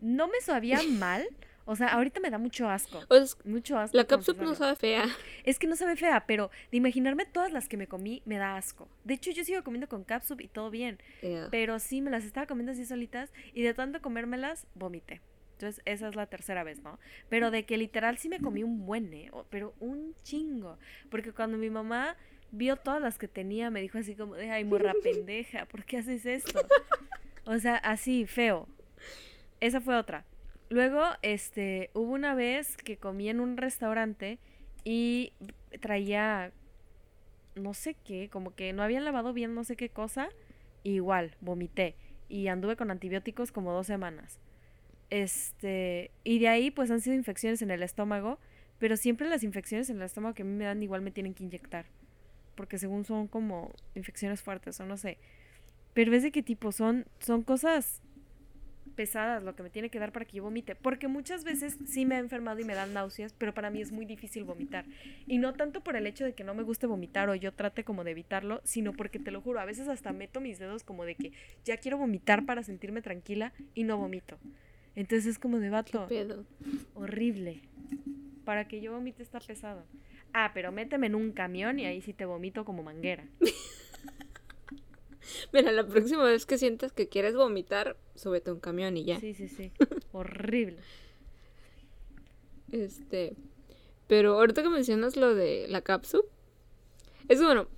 A: No me sabía [LAUGHS] mal. O sea, ahorita me da mucho asco. Mucho asco.
B: la cápsula no sabe fea.
A: Es que no sabe fea, pero de imaginarme todas las que me comí, me da asco. De hecho, yo sigo comiendo con capsup y todo bien. Pero sí, me las estaba comiendo así solitas y de tanto comérmelas, vomité. Entonces, esa es la tercera vez, ¿no? Pero de que literal sí me comí un buen, ¿eh? Pero un chingo. Porque cuando mi mamá vio todas las que tenía, me dijo así como, de, ay, morra pendeja, ¿por qué haces esto? O sea, así, feo. Esa fue otra. Luego, este, hubo una vez que comí en un restaurante y traía, no sé qué, como que no habían lavado bien no sé qué cosa. Igual, vomité. Y anduve con antibióticos como dos semanas. Este, y de ahí pues han sido infecciones en el estómago, pero siempre las infecciones en el estómago que a mí me dan igual me tienen que inyectar, porque según son como infecciones fuertes o no sé. Pero es de qué tipo son son cosas pesadas lo que me tiene que dar para que yo vomite, porque muchas veces sí me he enfermado y me dan náuseas, pero para mí es muy difícil vomitar. Y no tanto por el hecho de que no me guste vomitar o yo trate como de evitarlo, sino porque te lo juro, a veces hasta meto mis dedos como de que ya quiero vomitar para sentirme tranquila y no vomito. Entonces es como de
B: ¿Qué
A: vato,
B: pedo?
A: horrible. Para que yo vomite está pesado. Ah, pero méteme en un camión y ahí sí te vomito como manguera. [LAUGHS]
B: Mira, la próxima vez que sientas que quieres vomitar, súbete a un camión y ya.
A: Sí, sí, sí. [LAUGHS] Horrible.
B: Este. Pero ahorita que mencionas lo de la cápsula. Es bueno.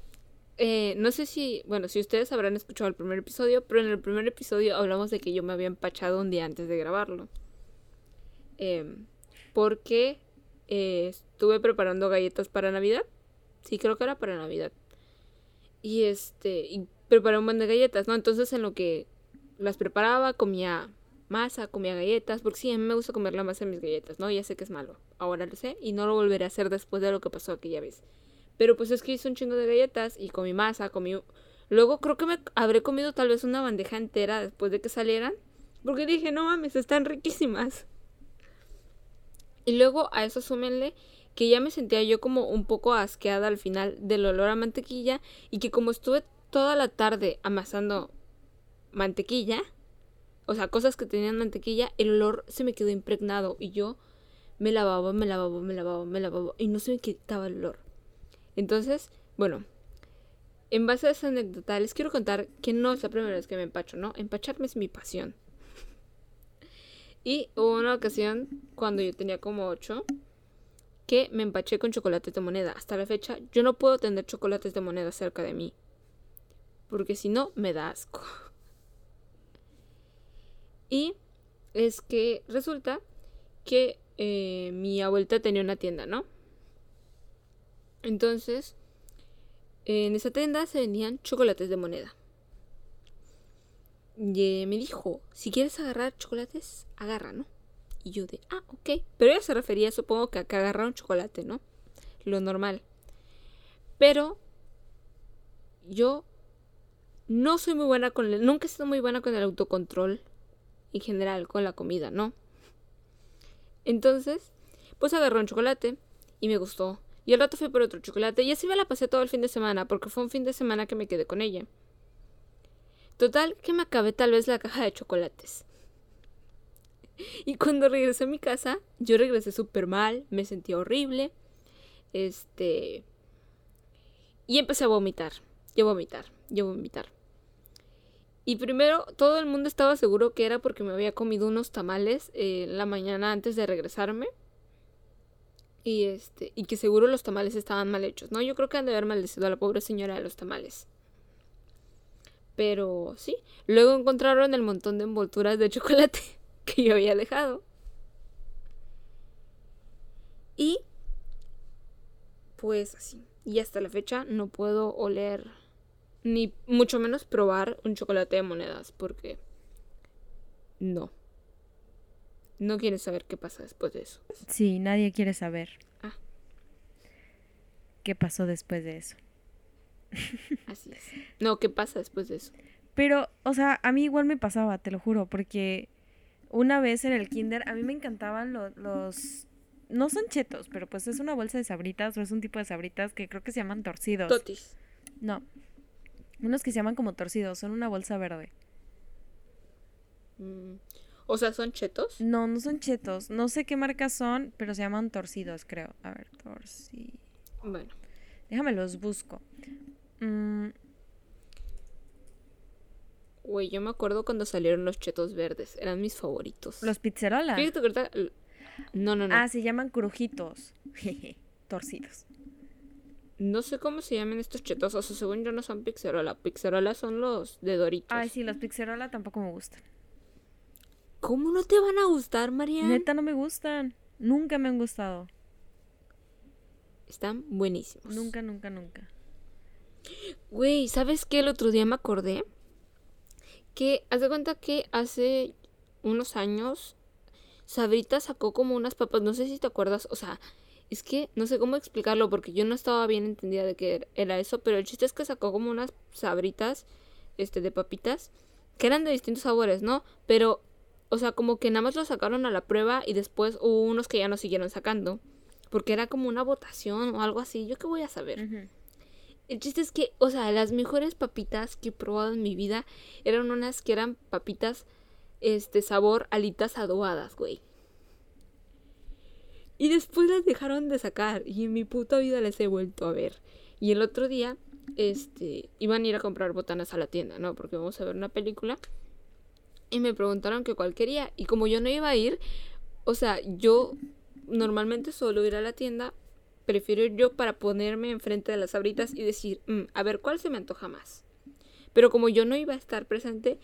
B: Eh, no sé si. Bueno, si ustedes habrán escuchado el primer episodio. Pero en el primer episodio hablamos de que yo me había empachado un día antes de grabarlo. Em, porque eh, estuve preparando galletas para Navidad. Sí, creo que era para Navidad. Y este. Y preparé un buen de galletas, ¿no? Entonces en lo que las preparaba, comía masa, comía galletas, porque sí, a mí me gusta comer la masa en mis galletas, ¿no? Ya sé que es malo, ahora lo sé, y no lo volveré a hacer después de lo que pasó aquella vez. Pero pues es que hice un chingo de galletas y comí masa, comí... Luego creo que me habré comido tal vez una bandeja entera después de que salieran, porque dije, no mames, están riquísimas. Y luego a eso súmenle que ya me sentía yo como un poco asqueada al final del olor a mantequilla y que como estuve toda la tarde amasando mantequilla, o sea, cosas que tenían mantequilla, el olor se me quedó impregnado y yo me lavaba, me lavaba, me lavaba, me lavaba y no se me quitaba el olor. Entonces, bueno, en base a esa anécdota les quiero contar que no es la primera vez que me empacho, ¿no? Empacharme es mi pasión. Y hubo una ocasión cuando yo tenía como 8 que me empaché con chocolates de moneda. Hasta la fecha yo no puedo tener chocolates de moneda cerca de mí. Porque si no, me da asco. Y es que resulta que eh, mi abuelita tenía una tienda, ¿no? Entonces, en esa tienda se vendían chocolates de moneda. Y eh, me dijo, si quieres agarrar chocolates, agarra, ¿no? Y yo de, ah, ok. Pero ella se refería, supongo que a agarrar un chocolate, ¿no? Lo normal. Pero yo no soy muy buena con el, nunca he sido muy buena con el autocontrol en general, con la comida, ¿no? Entonces, pues agarré un chocolate y me gustó. Y al rato fui por otro chocolate y así me la pasé todo el fin de semana, porque fue un fin de semana que me quedé con ella. Total, que me acabé tal vez la caja de chocolates. [LAUGHS] Y cuando regresé a mi casa, yo regresé súper mal, me sentía horrible. Este. Y empecé a vomitar. Yo vomitar. Yo vomitar. Y primero todo el mundo estaba seguro que era porque me había comido unos tamales eh, la mañana antes de regresarme. Y este, y que seguro los tamales estaban mal hechos, ¿no? Yo creo que han de haber maldecido a la pobre señora de los tamales. Pero sí, luego encontraron el montón de envolturas de chocolate [LAUGHS] que yo había dejado. Y pues así. Y hasta la fecha no puedo oler ni mucho menos probar un chocolate de monedas porque no. No quieres saber qué pasa después de eso.
A: Sí, nadie quiere saber. Ah. ¿Qué pasó después de eso? [LAUGHS]
B: Así es. No, ¿qué pasa después de eso?
A: Pero, o sea, a mí igual me pasaba, te lo juro, porque una vez en el kinder a mí me encantaban los... No son chetos, pero pues es una bolsa de sabritas o es un tipo de sabritas que creo que se llaman torcidos. Totis. No. Unos que se llaman como torcidos, son una bolsa verde.
B: Mm, o sea, ¿son chetos?
A: No, no son chetos. No sé qué marcas son, pero se llaman torcidos, creo. A ver, torcidos. Bueno. Déjame los busco.
B: Mm. Güey, yo me acuerdo cuando salieron los chetos verdes. Eran mis favoritos.
A: ¿Los pizzerola? No, no, no. Ah, se llaman crujitos. [LAUGHS] Torcidos.
B: No sé cómo se llaman estos chetos. O sea, según yo no son pizzerola. Pizzerola son los de Doritos.
A: Ay, sí, los pizzerola tampoco me gustan.
B: ¿Cómo no te van a gustar, María?
A: Neta, no me gustan. Nunca me han gustado.
B: Están buenísimos.
A: Nunca, nunca, nunca.
B: Güey, ¿sabes qué? El otro día me acordé que, haz de cuenta que hace unos años Sabrita sacó como unas papas, no sé si te acuerdas, o sea, es que no sé cómo explicarlo porque yo no estaba bien entendida de qué era eso, pero el chiste es que sacó como unas sabritas, este, de papitas, que eran de distintos sabores, ¿no? Pero, o sea, como que nada más lo sacaron a la prueba y después hubo unos que ya no siguieron sacando, porque era como una votación o algo así, yo qué voy a saber. El chiste es que, o sea, las mejores papitas que he probado en mi vida eran unas que eran papitas, este, sabor alitas adobadas, güey. Y después las dejaron de sacar y en mi puta vida les he vuelto a ver. Y el otro día, este, iban a ir a comprar botanas a la tienda, ¿no? Porque vamos a ver una película. Y me preguntaron que cuál quería. Y como yo no iba a ir, o sea, yo normalmente solo ir a la tienda prefiero yo para ponerme enfrente de las sabritas y decir, mm, a ver, ¿cuál se me antoja más? Pero como yo no iba a estar presente,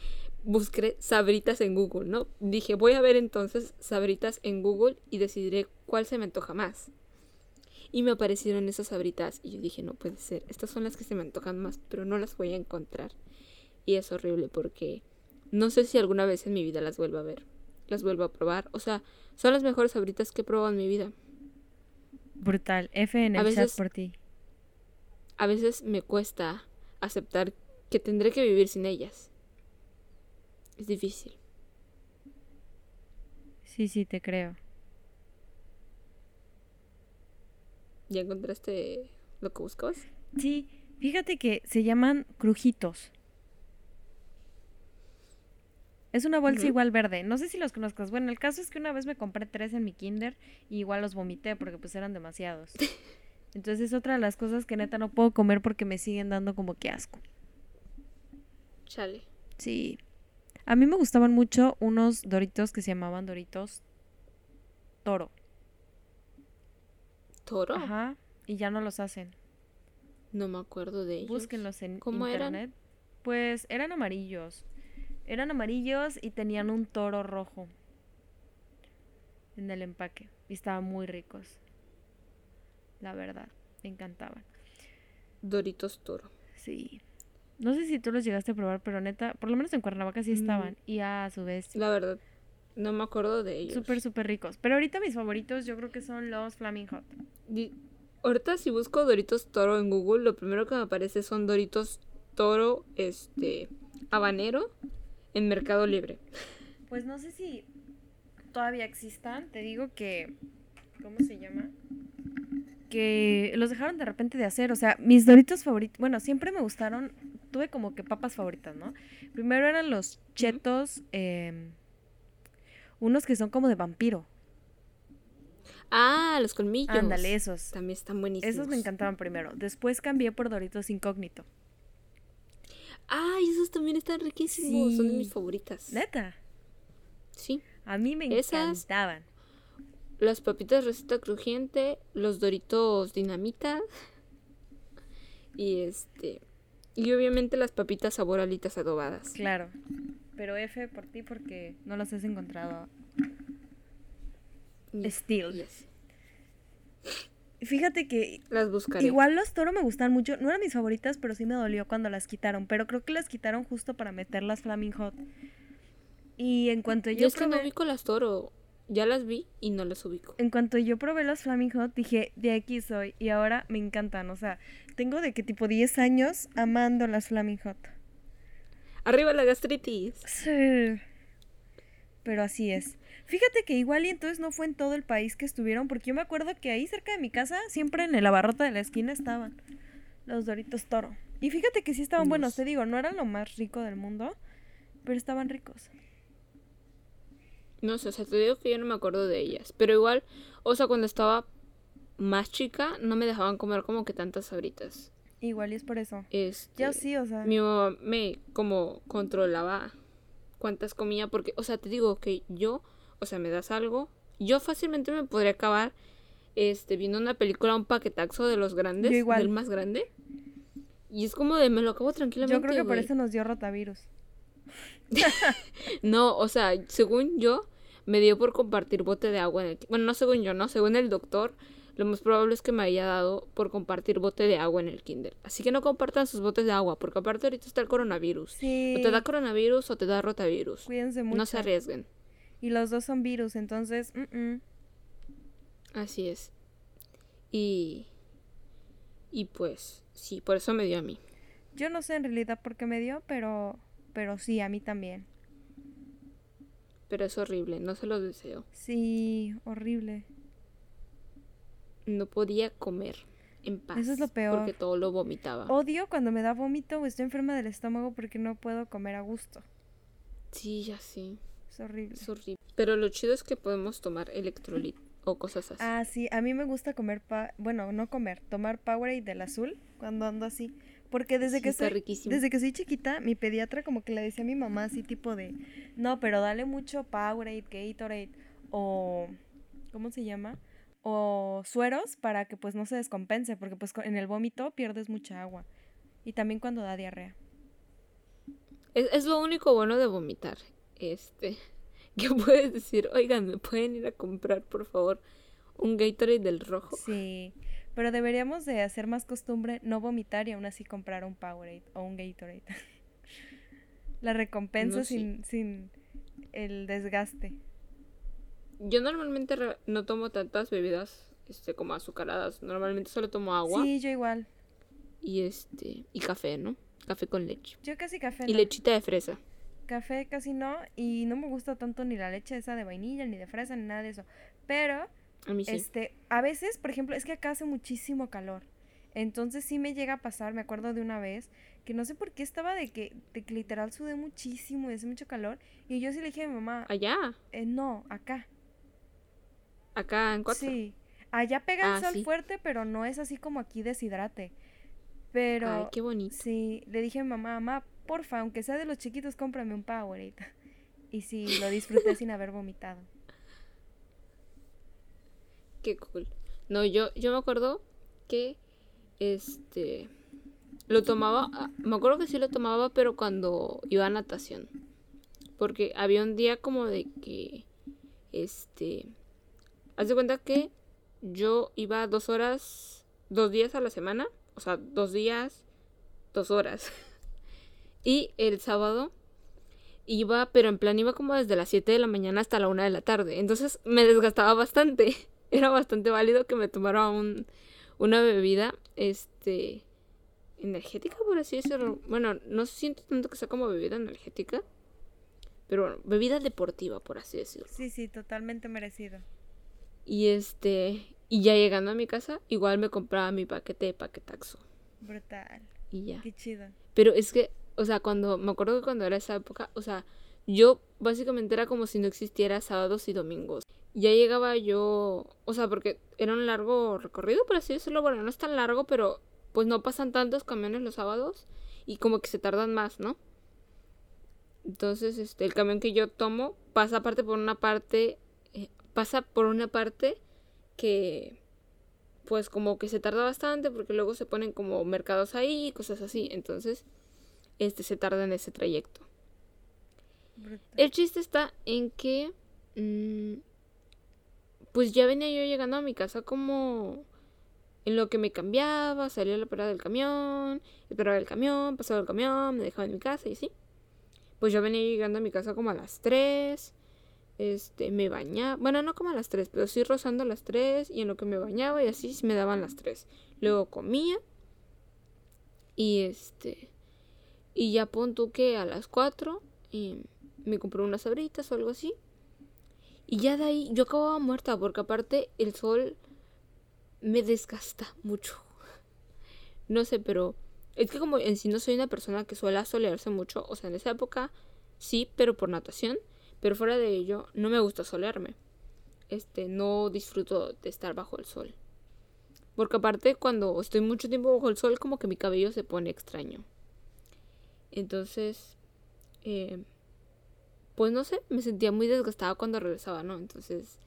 B: busqué sabritas en Google, ¿no? Dije, voy a ver entonces sabritas en Google y decidiré cuál se me antoja más. Y me aparecieron esas sabritas y yo dije, no puede ser, estas son las que se me antojan más, pero no las voy a encontrar. Y es horrible porque no sé si alguna vez en mi vida las vuelvo a ver, las vuelvo a probar. O sea, son las mejores sabritas que he probado en mi vida.
A: Brutal. F en el chat por ti.
B: A veces me cuesta aceptar que tendré que vivir sin ellas. Es difícil.
A: Sí, sí, te creo.
B: ¿Ya encontraste lo que buscabas?
A: Sí, fíjate que se llaman crujitos. Es una bolsa igual verde. No sé si los conozcas. Bueno, el caso es que una vez me compré tres en mi kinder y igual los vomité porque pues eran demasiados. [LAUGHS] Entonces es otra de las cosas que neta no puedo comer porque me siguen dando como que asco. Chale. Sí. A mí me gustaban mucho unos doritos que se llamaban doritos toro. ¿Toro? Ajá. Y ya no los hacen.
B: No me acuerdo de ellos.
A: Búsquenlos en ¿Cómo internet. Eran? Pues eran amarillos. Eran amarillos y tenían un toro rojo en el empaque. Y estaban muy ricos. La verdad, me encantaban.
B: Doritos toro.
A: Sí. No sé si tú los llegaste a probar, pero neta, por lo menos en Cuernavaca sí mm. estaban. Y a su vez.
B: La verdad, no me acuerdo de ellos.
A: Súper, súper ricos. Pero ahorita mis favoritos yo creo que son los Flaming Hot.
B: ahorita si busco Doritos Toro en Google, lo primero que me aparece son Doritos Toro, este, habanero en Mercado Libre.
A: Pues no sé si todavía existan. Te digo que. ¿Cómo se llama? Que los dejaron de repente de hacer. O sea, mis doritos favoritos. Bueno, siempre me gustaron. Tuve como que papas favoritas, ¿no? Primero eran los chetos. Em, unos que son como de vampiro.
B: Ah, los colmillos.
A: Ándale, esos.
B: También están buenísimos.
A: Esos me encantaban primero. Después cambié por Doritos Incógnito.
B: Ay, esos también están riquísimos. Son de mis favoritas.
A: Neta.
B: Sí.
A: A mí me
B: Esas-
A: encantaban.
B: Las papitas receta crujiente, los doritos dinamita. Y este. Y obviamente las papitas sabor alitas adobadas.
A: Claro. Pero F por ti porque no los has encontrado.
B: Y-
A: Still.
B: y así.
A: Fíjate que
B: Las buscaré.
A: igual los toro me gustan mucho. No eran mis favoritas, pero sí me dolió cuando las quitaron. Pero creo que las quitaron justo para meter las Flaming Hot. Y en cuanto
B: Yo
A: yo
B: es que no ubico las toro. Ya las vi y no las ubico.
A: en cuanto yo probé las Flaming Hot, dije, de aquí soy. Y ahora me encantan. O sea, tengo de que tipo 10 años amando las Flaming Hot.
B: Arriba la gastritis.
A: Sí. Pero así es. Fíjate que igual y entonces no fue en todo el país que estuvieron, porque yo me acuerdo que ahí cerca de mi casa, siempre en el abarrote de la esquina estaban los Doritos Toro. Y fíjate que sí estaban
B: No
A: buenos, te digo, no eran lo más rico del mundo, pero estaban ricos.
B: No sé, o sea, te digo que yo no me acuerdo de ellas. Pero igual, o sea, cuando estaba más chica, no me dejaban comer como que tantas sabritas.
A: Igual y es por eso.
B: Este,
A: Yo sí, o sea.
B: Mi mamá me como controlaba cuántas comía porque, o sea, te digo que yo, o sea, me das algo, yo fácilmente me podría acabar este viendo una película un paquetaxo de los grandes,
A: Yo igual.
B: del más grande. Y es como de me lo acabo tranquilamente.
A: Yo creo que por eso nos dio rotavirus. [LAUGHS]
B: No, o sea, según yo, me dio por compartir bote de agua en el... Bueno, no según yo, no, según el doctor, lo más probable es que me haya dado por compartir bote de agua en el kinder. Así que no compartan sus botes de agua, porque aparte ahorita está el coronavirus.
A: Sí.
B: O te da coronavirus o te da rotavirus.
A: Cuídense mucho.
B: No se arriesguen.
A: Y los dos son virus, entonces. mm, mm.
B: Así es. Y... Y pues, sí, por eso me dio a mí.
A: Yo no sé en realidad por qué me dio, pero. Pero sí, a mí también.
B: Pero es horrible, no se lo deseo.
A: Sí, horrible.
B: No podía comer en paz.
A: Eso es lo peor.
B: Porque todo lo vomitaba.
A: Odio cuando me da vómito o estoy enferma del estómago porque no puedo comer a gusto.
B: Sí, ya sí.
A: Es horrible.
B: Es horrible. Pero lo chido es que podemos tomar electrolit o cosas así.
A: Ah, sí, a mí me gusta comer, pa bueno, no comer, tomar Powerade del azul cuando ando así. Porque desde
B: Sí,
A: que
B: está
A: soy,
B: riquísimo.
A: desde que soy chiquita, mi pediatra como que le decía a mi mamá así tipo de, no, pero dale mucho Powerade, Gatorade o, ¿cómo se llama? O sueros para que pues no se descompense, porque pues en el vómito pierdes mucha agua. Y también cuando da diarrea.
B: Es, es lo único bueno de vomitar. Este. [LAUGHS] Que puedes decir, oigan, ¿me pueden ir a comprar, por favor, un Gatorade del rojo?
A: Sí, pero deberíamos de hacer más costumbre no vomitar y aún así comprar un Powerade o un Gatorade. [LAUGHS] La recompensa
B: No, sí.
A: sin, sin el desgaste.
B: Yo normalmente no tomo tantas bebidas este, como azucaradas. Normalmente solo tomo agua
A: Sí, yo igual.
B: y este y café, ¿no? Café con leche.
A: Yo casi café
B: Y
A: no.
B: lechita de fresa.
A: Café casi no y no me gusta tanto ni la leche esa de vainilla, ni de fresa, ni nada de eso. Pero,
B: A mí sí.
A: este, a veces, por ejemplo, es que acá hace muchísimo calor. Entonces sí me llega a pasar, me acuerdo de una vez, que no sé por qué estaba de que, de que literal sudé muchísimo y hace mucho calor. Y yo sí le dije a mi mamá,
B: Allá,
A: eh, no, acá.
B: acá en cuatro.
A: Sí. Allá pega el
B: Ah,
A: sol
B: sí.
A: fuerte, pero no es así como aquí deshidrate. Pero
B: Ay, qué bonito.
A: sí, le dije a mi mamá, mamá, porfa, aunque sea de los chiquitos, cómprame un Powerade. Y sí, lo disfruté sin haber vomitado. [LAUGHS]
B: Qué cool. No, yo, yo me acuerdo que este lo tomaba, ah, me acuerdo que sí lo tomaba, pero cuando iba a natación. Porque había un día como de que este haz de cuenta que yo iba dos horas, dos días a la semana, o sea, dos días, dos horas. [LAUGHS] Y el sábado iba, pero en plan iba como desde las 7 de la mañana hasta la 1 de la tarde. Entonces me desgastaba bastante. [LAUGHS] Era bastante válido que me tomara un, una bebida, este, energética, por así decirlo. Bueno, no siento tanto que sea como bebida energética. Pero bueno, bebida deportiva, por así decirlo.
A: Sí, sí, totalmente merecido.
B: Y este, y ya llegando a mi casa, igual me compraba mi paquete de paquetaxo.
A: Brutal.
B: Y ya.
A: Qué chido.
B: Pero es que, o sea, cuando, me acuerdo que cuando era esa época, o sea, yo básicamente era como si no existiera sábados y domingos. ya llegaba yo, o sea, porque era un largo recorrido, por así decirlo, bueno, no es tan largo, pero pues no pasan tantos camiones los sábados y como que se tardan más, ¿no? Entonces, este, el camión que yo tomo pasa aparte por una parte, eh, pasa por una parte que, pues como que se tarda bastante porque luego se ponen como mercados ahí y cosas así. Entonces, este se tarda en ese trayecto. El chiste está en que, mm, pues ya venía yo llegando a mi casa como en lo que me cambiaba, salía a la parada del camión, esperaba el camión, pasaba el camión, me dejaba en mi casa y así. Pues yo venía llegando a mi casa como a las 3. Este, me bañaba. Bueno, no como a las 3, pero sí rozando a las 3. Y en lo que me bañaba y así me daban las 3. Luego comía. Y este. Y ya punto que a las 4. Y me compré unas sabritas o algo así. Y ya de ahí yo acababa muerta. Porque aparte el sol me desgasta mucho. [LAUGHS] No sé, pero es que como en sí no soy una persona que suele solearse mucho, o sea, en esa época sí, pero por natación, pero fuera de ello no me gusta solearme. Este, no disfruto de estar bajo el sol. Porque aparte cuando estoy mucho tiempo bajo el sol como que mi cabello se pone extraño. Entonces, eh, pues no sé, me sentía muy desgastada cuando regresaba, ¿no? Entonces,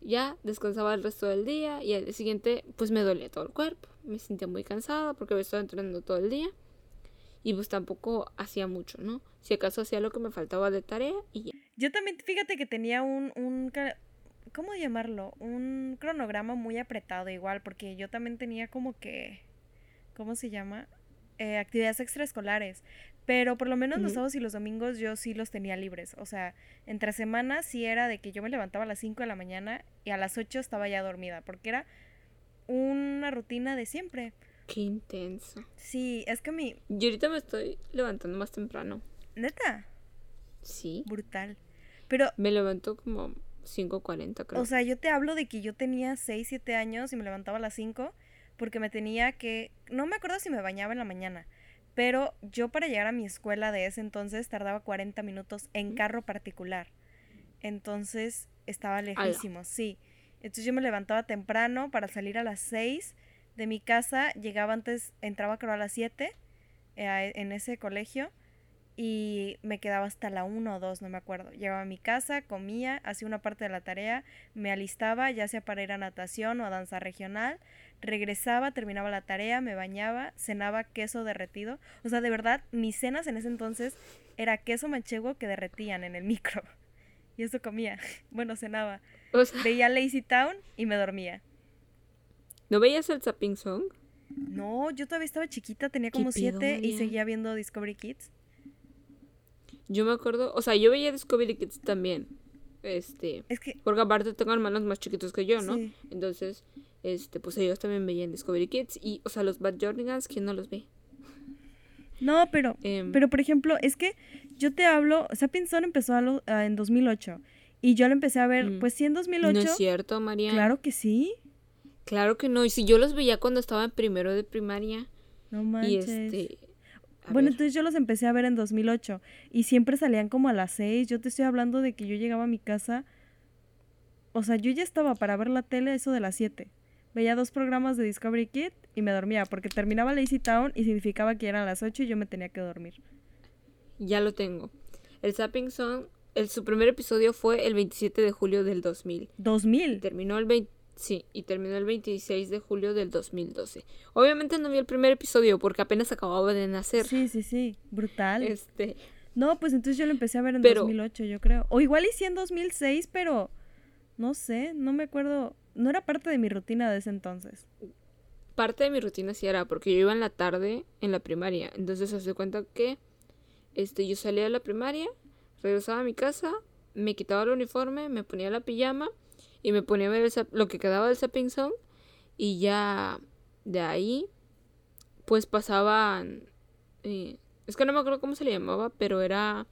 B: ya descansaba el resto del día y al día siguiente pues me dolía todo el cuerpo me sentía muy cansada porque había estado entrenando todo el día. Y pues tampoco hacía mucho, ¿no? Si acaso hacía lo que me faltaba de tarea y ya.
A: Yo también, fíjate que tenía un, un ¿cómo llamarlo? Un cronograma muy apretado igual, porque yo también tenía como que, ¿cómo se llama? Eh, actividades extraescolares. Pero por lo menos los sábados y los domingos yo sí los tenía libres. O sea, entre semanas sí era de que yo me levantaba a las 5 de la mañana y a las 8 estaba ya dormida, porque era una rutina de siempre.
B: Qué intenso.
A: Sí, es que mi...
B: Yo ahorita me estoy levantando más temprano.
A: ¿Neta?
B: Sí.
A: Brutal. Pero...
B: Me levanto como 5.40 creo.
A: O sea, yo te hablo de que yo tenía 6, 7 años y me levantaba a las 5 porque me tenía que... No me acuerdo si me bañaba en la mañana, pero yo para llegar a mi escuela de ese entonces tardaba 40 minutos en carro particular. Entonces estaba lejísimo, sí. Entonces yo me levantaba temprano para salir a las 6 de mi casa, llegaba antes, entraba creo a las 7 eh, en ese colegio y me quedaba hasta la 1 o 2, no me acuerdo. Llegaba a mi casa, comía, hacía una parte de la tarea, me alistaba ya sea para ir a natación o a danza regional, regresaba, terminaba la tarea, me bañaba, cenaba queso derretido. O sea, de verdad, mis cenas en ese entonces era queso manchego que derretían en el [LAUGHS] micro. Y eso comía. Bueno, cenaba. Veía Lazy Town y me dormía.
B: ¿No veías el Zapping Song?
A: No, yo todavía estaba chiquita, tenía como siete y seguía viendo Discovery Kids.
B: Yo me acuerdo, o sea, yo veía Discovery Kids también. Este,
A: es que
B: porque aparte tengo hermanos más chiquitos que yo, ¿no? Entonces, este, pues ellos también veían Discovery Kids y, o sea, los Bad Jordigans, ¿quién no los ve?
A: No, pero, em. pero por ejemplo, es que yo te hablo, Song empezó a en 2008 y yo lo empecé a ver, mm. pues sí, en 2008. No
B: es cierto, María.
A: Claro que sí.
B: Claro que no. Y si yo los veía cuando estaba en primero de primaria.
A: No manches. este, bueno, entonces yo los empecé a ver en 2008 y siempre salían como a las 6. Yo te estoy hablando de que yo llegaba a mi casa. O sea, yo ya estaba para ver la tele eso de las 7. Veía dos programas de Discovery Kid y me dormía porque terminaba Lazy Town y significaba que eran las 8 y yo me tenía que dormir.
B: Ya lo tengo. El Zapping Song el, su primer episodio fue el 27 de julio del 2000.
A: ¿2000?
B: Y terminó el 20, sí, y terminó el 26 de julio del 2012. Obviamente no vi el primer episodio porque apenas acababa de nacer.
A: Sí, sí, sí, brutal.
B: Este...
A: No, pues entonces yo lo empecé a ver en 2008, yo creo. O igual hice en 2006, pero no sé, no me acuerdo. No era parte de mi rutina de ese entonces.
B: Parte de mi rutina sí era, porque yo iba en la tarde en la primaria. Entonces se hace cuenta que este, yo salía de la primaria regresaba a mi casa, me quitaba el uniforme, me ponía la pijama y me ponía a ver lo que quedaba del Zapping Song y ya de ahí pues pasaban eh, es que no me acuerdo cómo se le llamaba pero era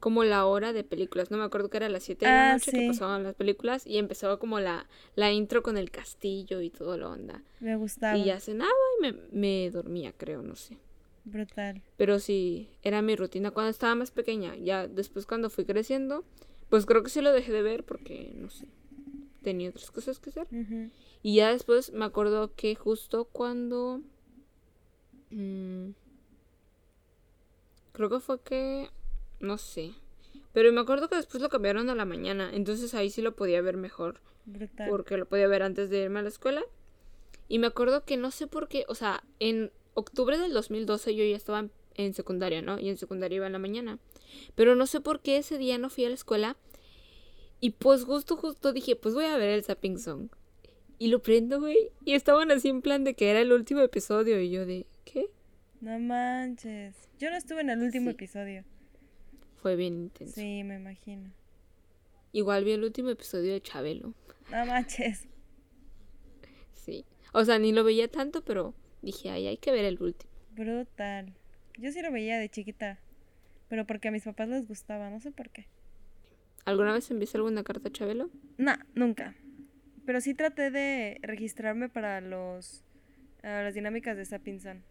B: como la hora de películas no me acuerdo que era las 7 de la ah, noche que pasaban las películas y empezaba como la, la intro con el castillo y todo lo onda
A: me gustaba
B: y ya cenaba y me, me dormía creo no sé
A: Brutal.
B: Pero sí, era mi rutina cuando estaba más pequeña. Ya después cuando fui creciendo, pues creo que sí lo dejé de ver porque, no sé. tenía otras cosas que hacer. Y ya después me acuerdo que justo cuando... mm, creo que fue que... No sé. Pero me acuerdo que después lo cambiaron a la mañana. Entonces ahí sí lo podía ver mejor.
A: Brutal.
B: Porque lo podía ver antes de irme a la escuela. Y me acuerdo que no sé por qué... O sea, en octubre del 2012 yo ya estaba en, en secundaria, ¿no? Y en secundaria iba en la mañana. Pero no sé por qué ese día no fui a la escuela. Y pues justo, justo dije, pues voy a ver el Zapping Song. Y lo prendo, güey. Y estaban así en plan de que era el último episodio. Y yo de, ¿qué?
A: No manches. Yo no estuve en el último
B: Sí.
A: episodio.
B: Fue bien intenso.
A: Sí, me imagino.
B: Igual vi el último episodio de Chabelo.
A: No manches.
B: Sí. O sea, ni lo veía tanto, pero dije, ay, hay que ver el último.
A: Brutal. Yo sí lo veía de chiquita. Pero porque a mis papás les gustaba, no sé por qué.
B: ¿Alguna vez enviaste alguna carta a Chabelo?
A: No, nunca. Pero sí traté de registrarme para los ah, las dinámicas de Sapinson.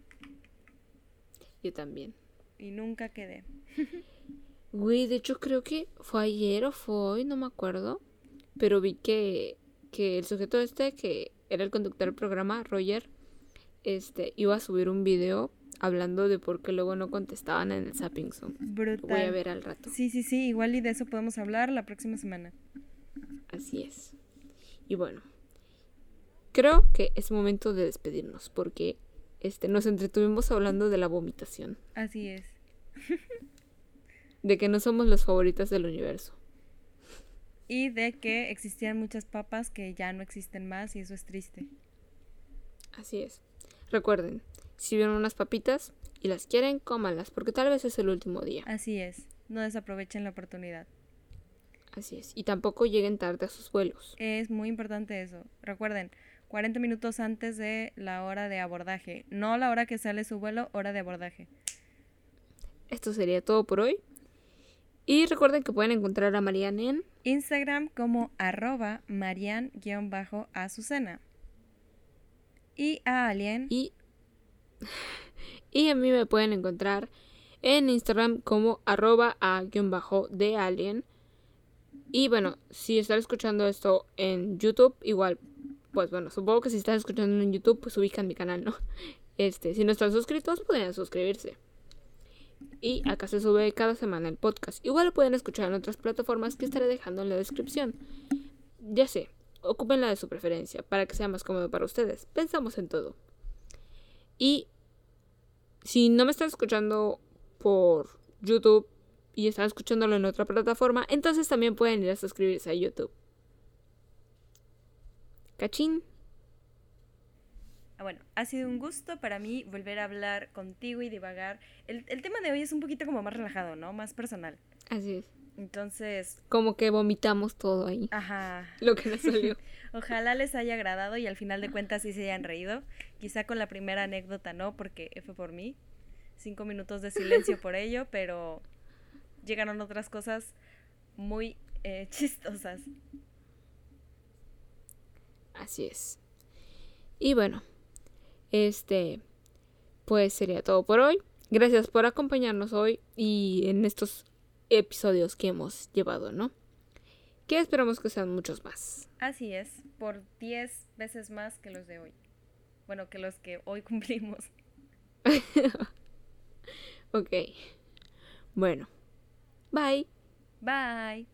B: Yo también.
A: Y nunca quedé. [LAUGHS]
B: Güey, de hecho creo que fue ayer o fue hoy, no me acuerdo. Pero vi que, que el sujeto este, que era el conductor del programa, Roger, este, iba a subir un video hablando de por qué luego no contestaban en el Zapping Zone. Lo
A: Brutal.
B: voy a ver al rato.
A: Sí, sí, sí. Igual y de eso podemos hablar la próxima semana.
B: Así es. Y bueno, creo que es momento de despedirnos porque este, nos entretuvimos hablando de la vomitación,
A: Así es. [LAUGHS]
B: de que no somos los favoritas del universo.
A: Y de que existían muchas papas que ya no existen más y eso es triste.
B: Así es. Recuerden, si vieron unas papitas y las quieren, cómanlas, porque tal vez es el último día.
A: Así es. No desaprovechen la oportunidad.
B: Así es. Y tampoco lleguen tarde a sus vuelos.
A: Es muy importante eso. Recuerden, 40 minutos antes de la hora de abordaje. No la hora que sale su vuelo, hora de abordaje.
B: Esto sería todo por hoy. Y recuerden que pueden encontrar a Marianne en
A: Instagram como arroba marian-azucena. Y a Alien
B: y, y a mí me pueden encontrar en Instagram como arroba a guion bajo de alien. Y bueno, si están escuchando esto en YouTube, igual, pues bueno, supongo que si están escuchando en YouTube, pues ubican mi canal, ¿no? [LAUGHS] Este, si no están suscritos, pueden suscribirse. Y acá se sube cada semana el podcast. Igual lo pueden escuchar en otras plataformas que estaré dejando en la descripción. Ya sé, ocupen la de su preferencia para que sea más cómodo para ustedes. Pensamos en todo. Y si no me están escuchando por YouTube y están escuchándolo en otra plataforma, entonces también pueden ir a suscribirse a YouTube. Cachín.
A: Bueno, ha sido un gusto para mí volver a hablar contigo y divagar. El, el tema de hoy es un poquito como más relajado, ¿no? Más personal.
B: Así es.
A: Entonces,
B: Como que vomitamos todo ahí.
A: ajá. [LAUGHS]
B: Lo que nos salió. [LAUGHS]
A: Ojalá les haya agradado y al final de cuentas sí se hayan reído. Quizá con la primera anécdota no, porque fue por mí. Cinco minutos de silencio por ello, [LAUGHS] pero llegaron otras cosas muy eh, chistosas.
B: Así es. Y bueno, este, pues sería todo por hoy. Gracias por acompañarnos hoy y en estos episodios que hemos llevado, ¿no? Que esperamos que sean muchos más.
A: Así es, por 10 veces más que los de hoy. Bueno, que los que hoy [LAUGHS] cumplimos. [LAUGHS]
B: Ok. Bueno. Bye.
A: Bye.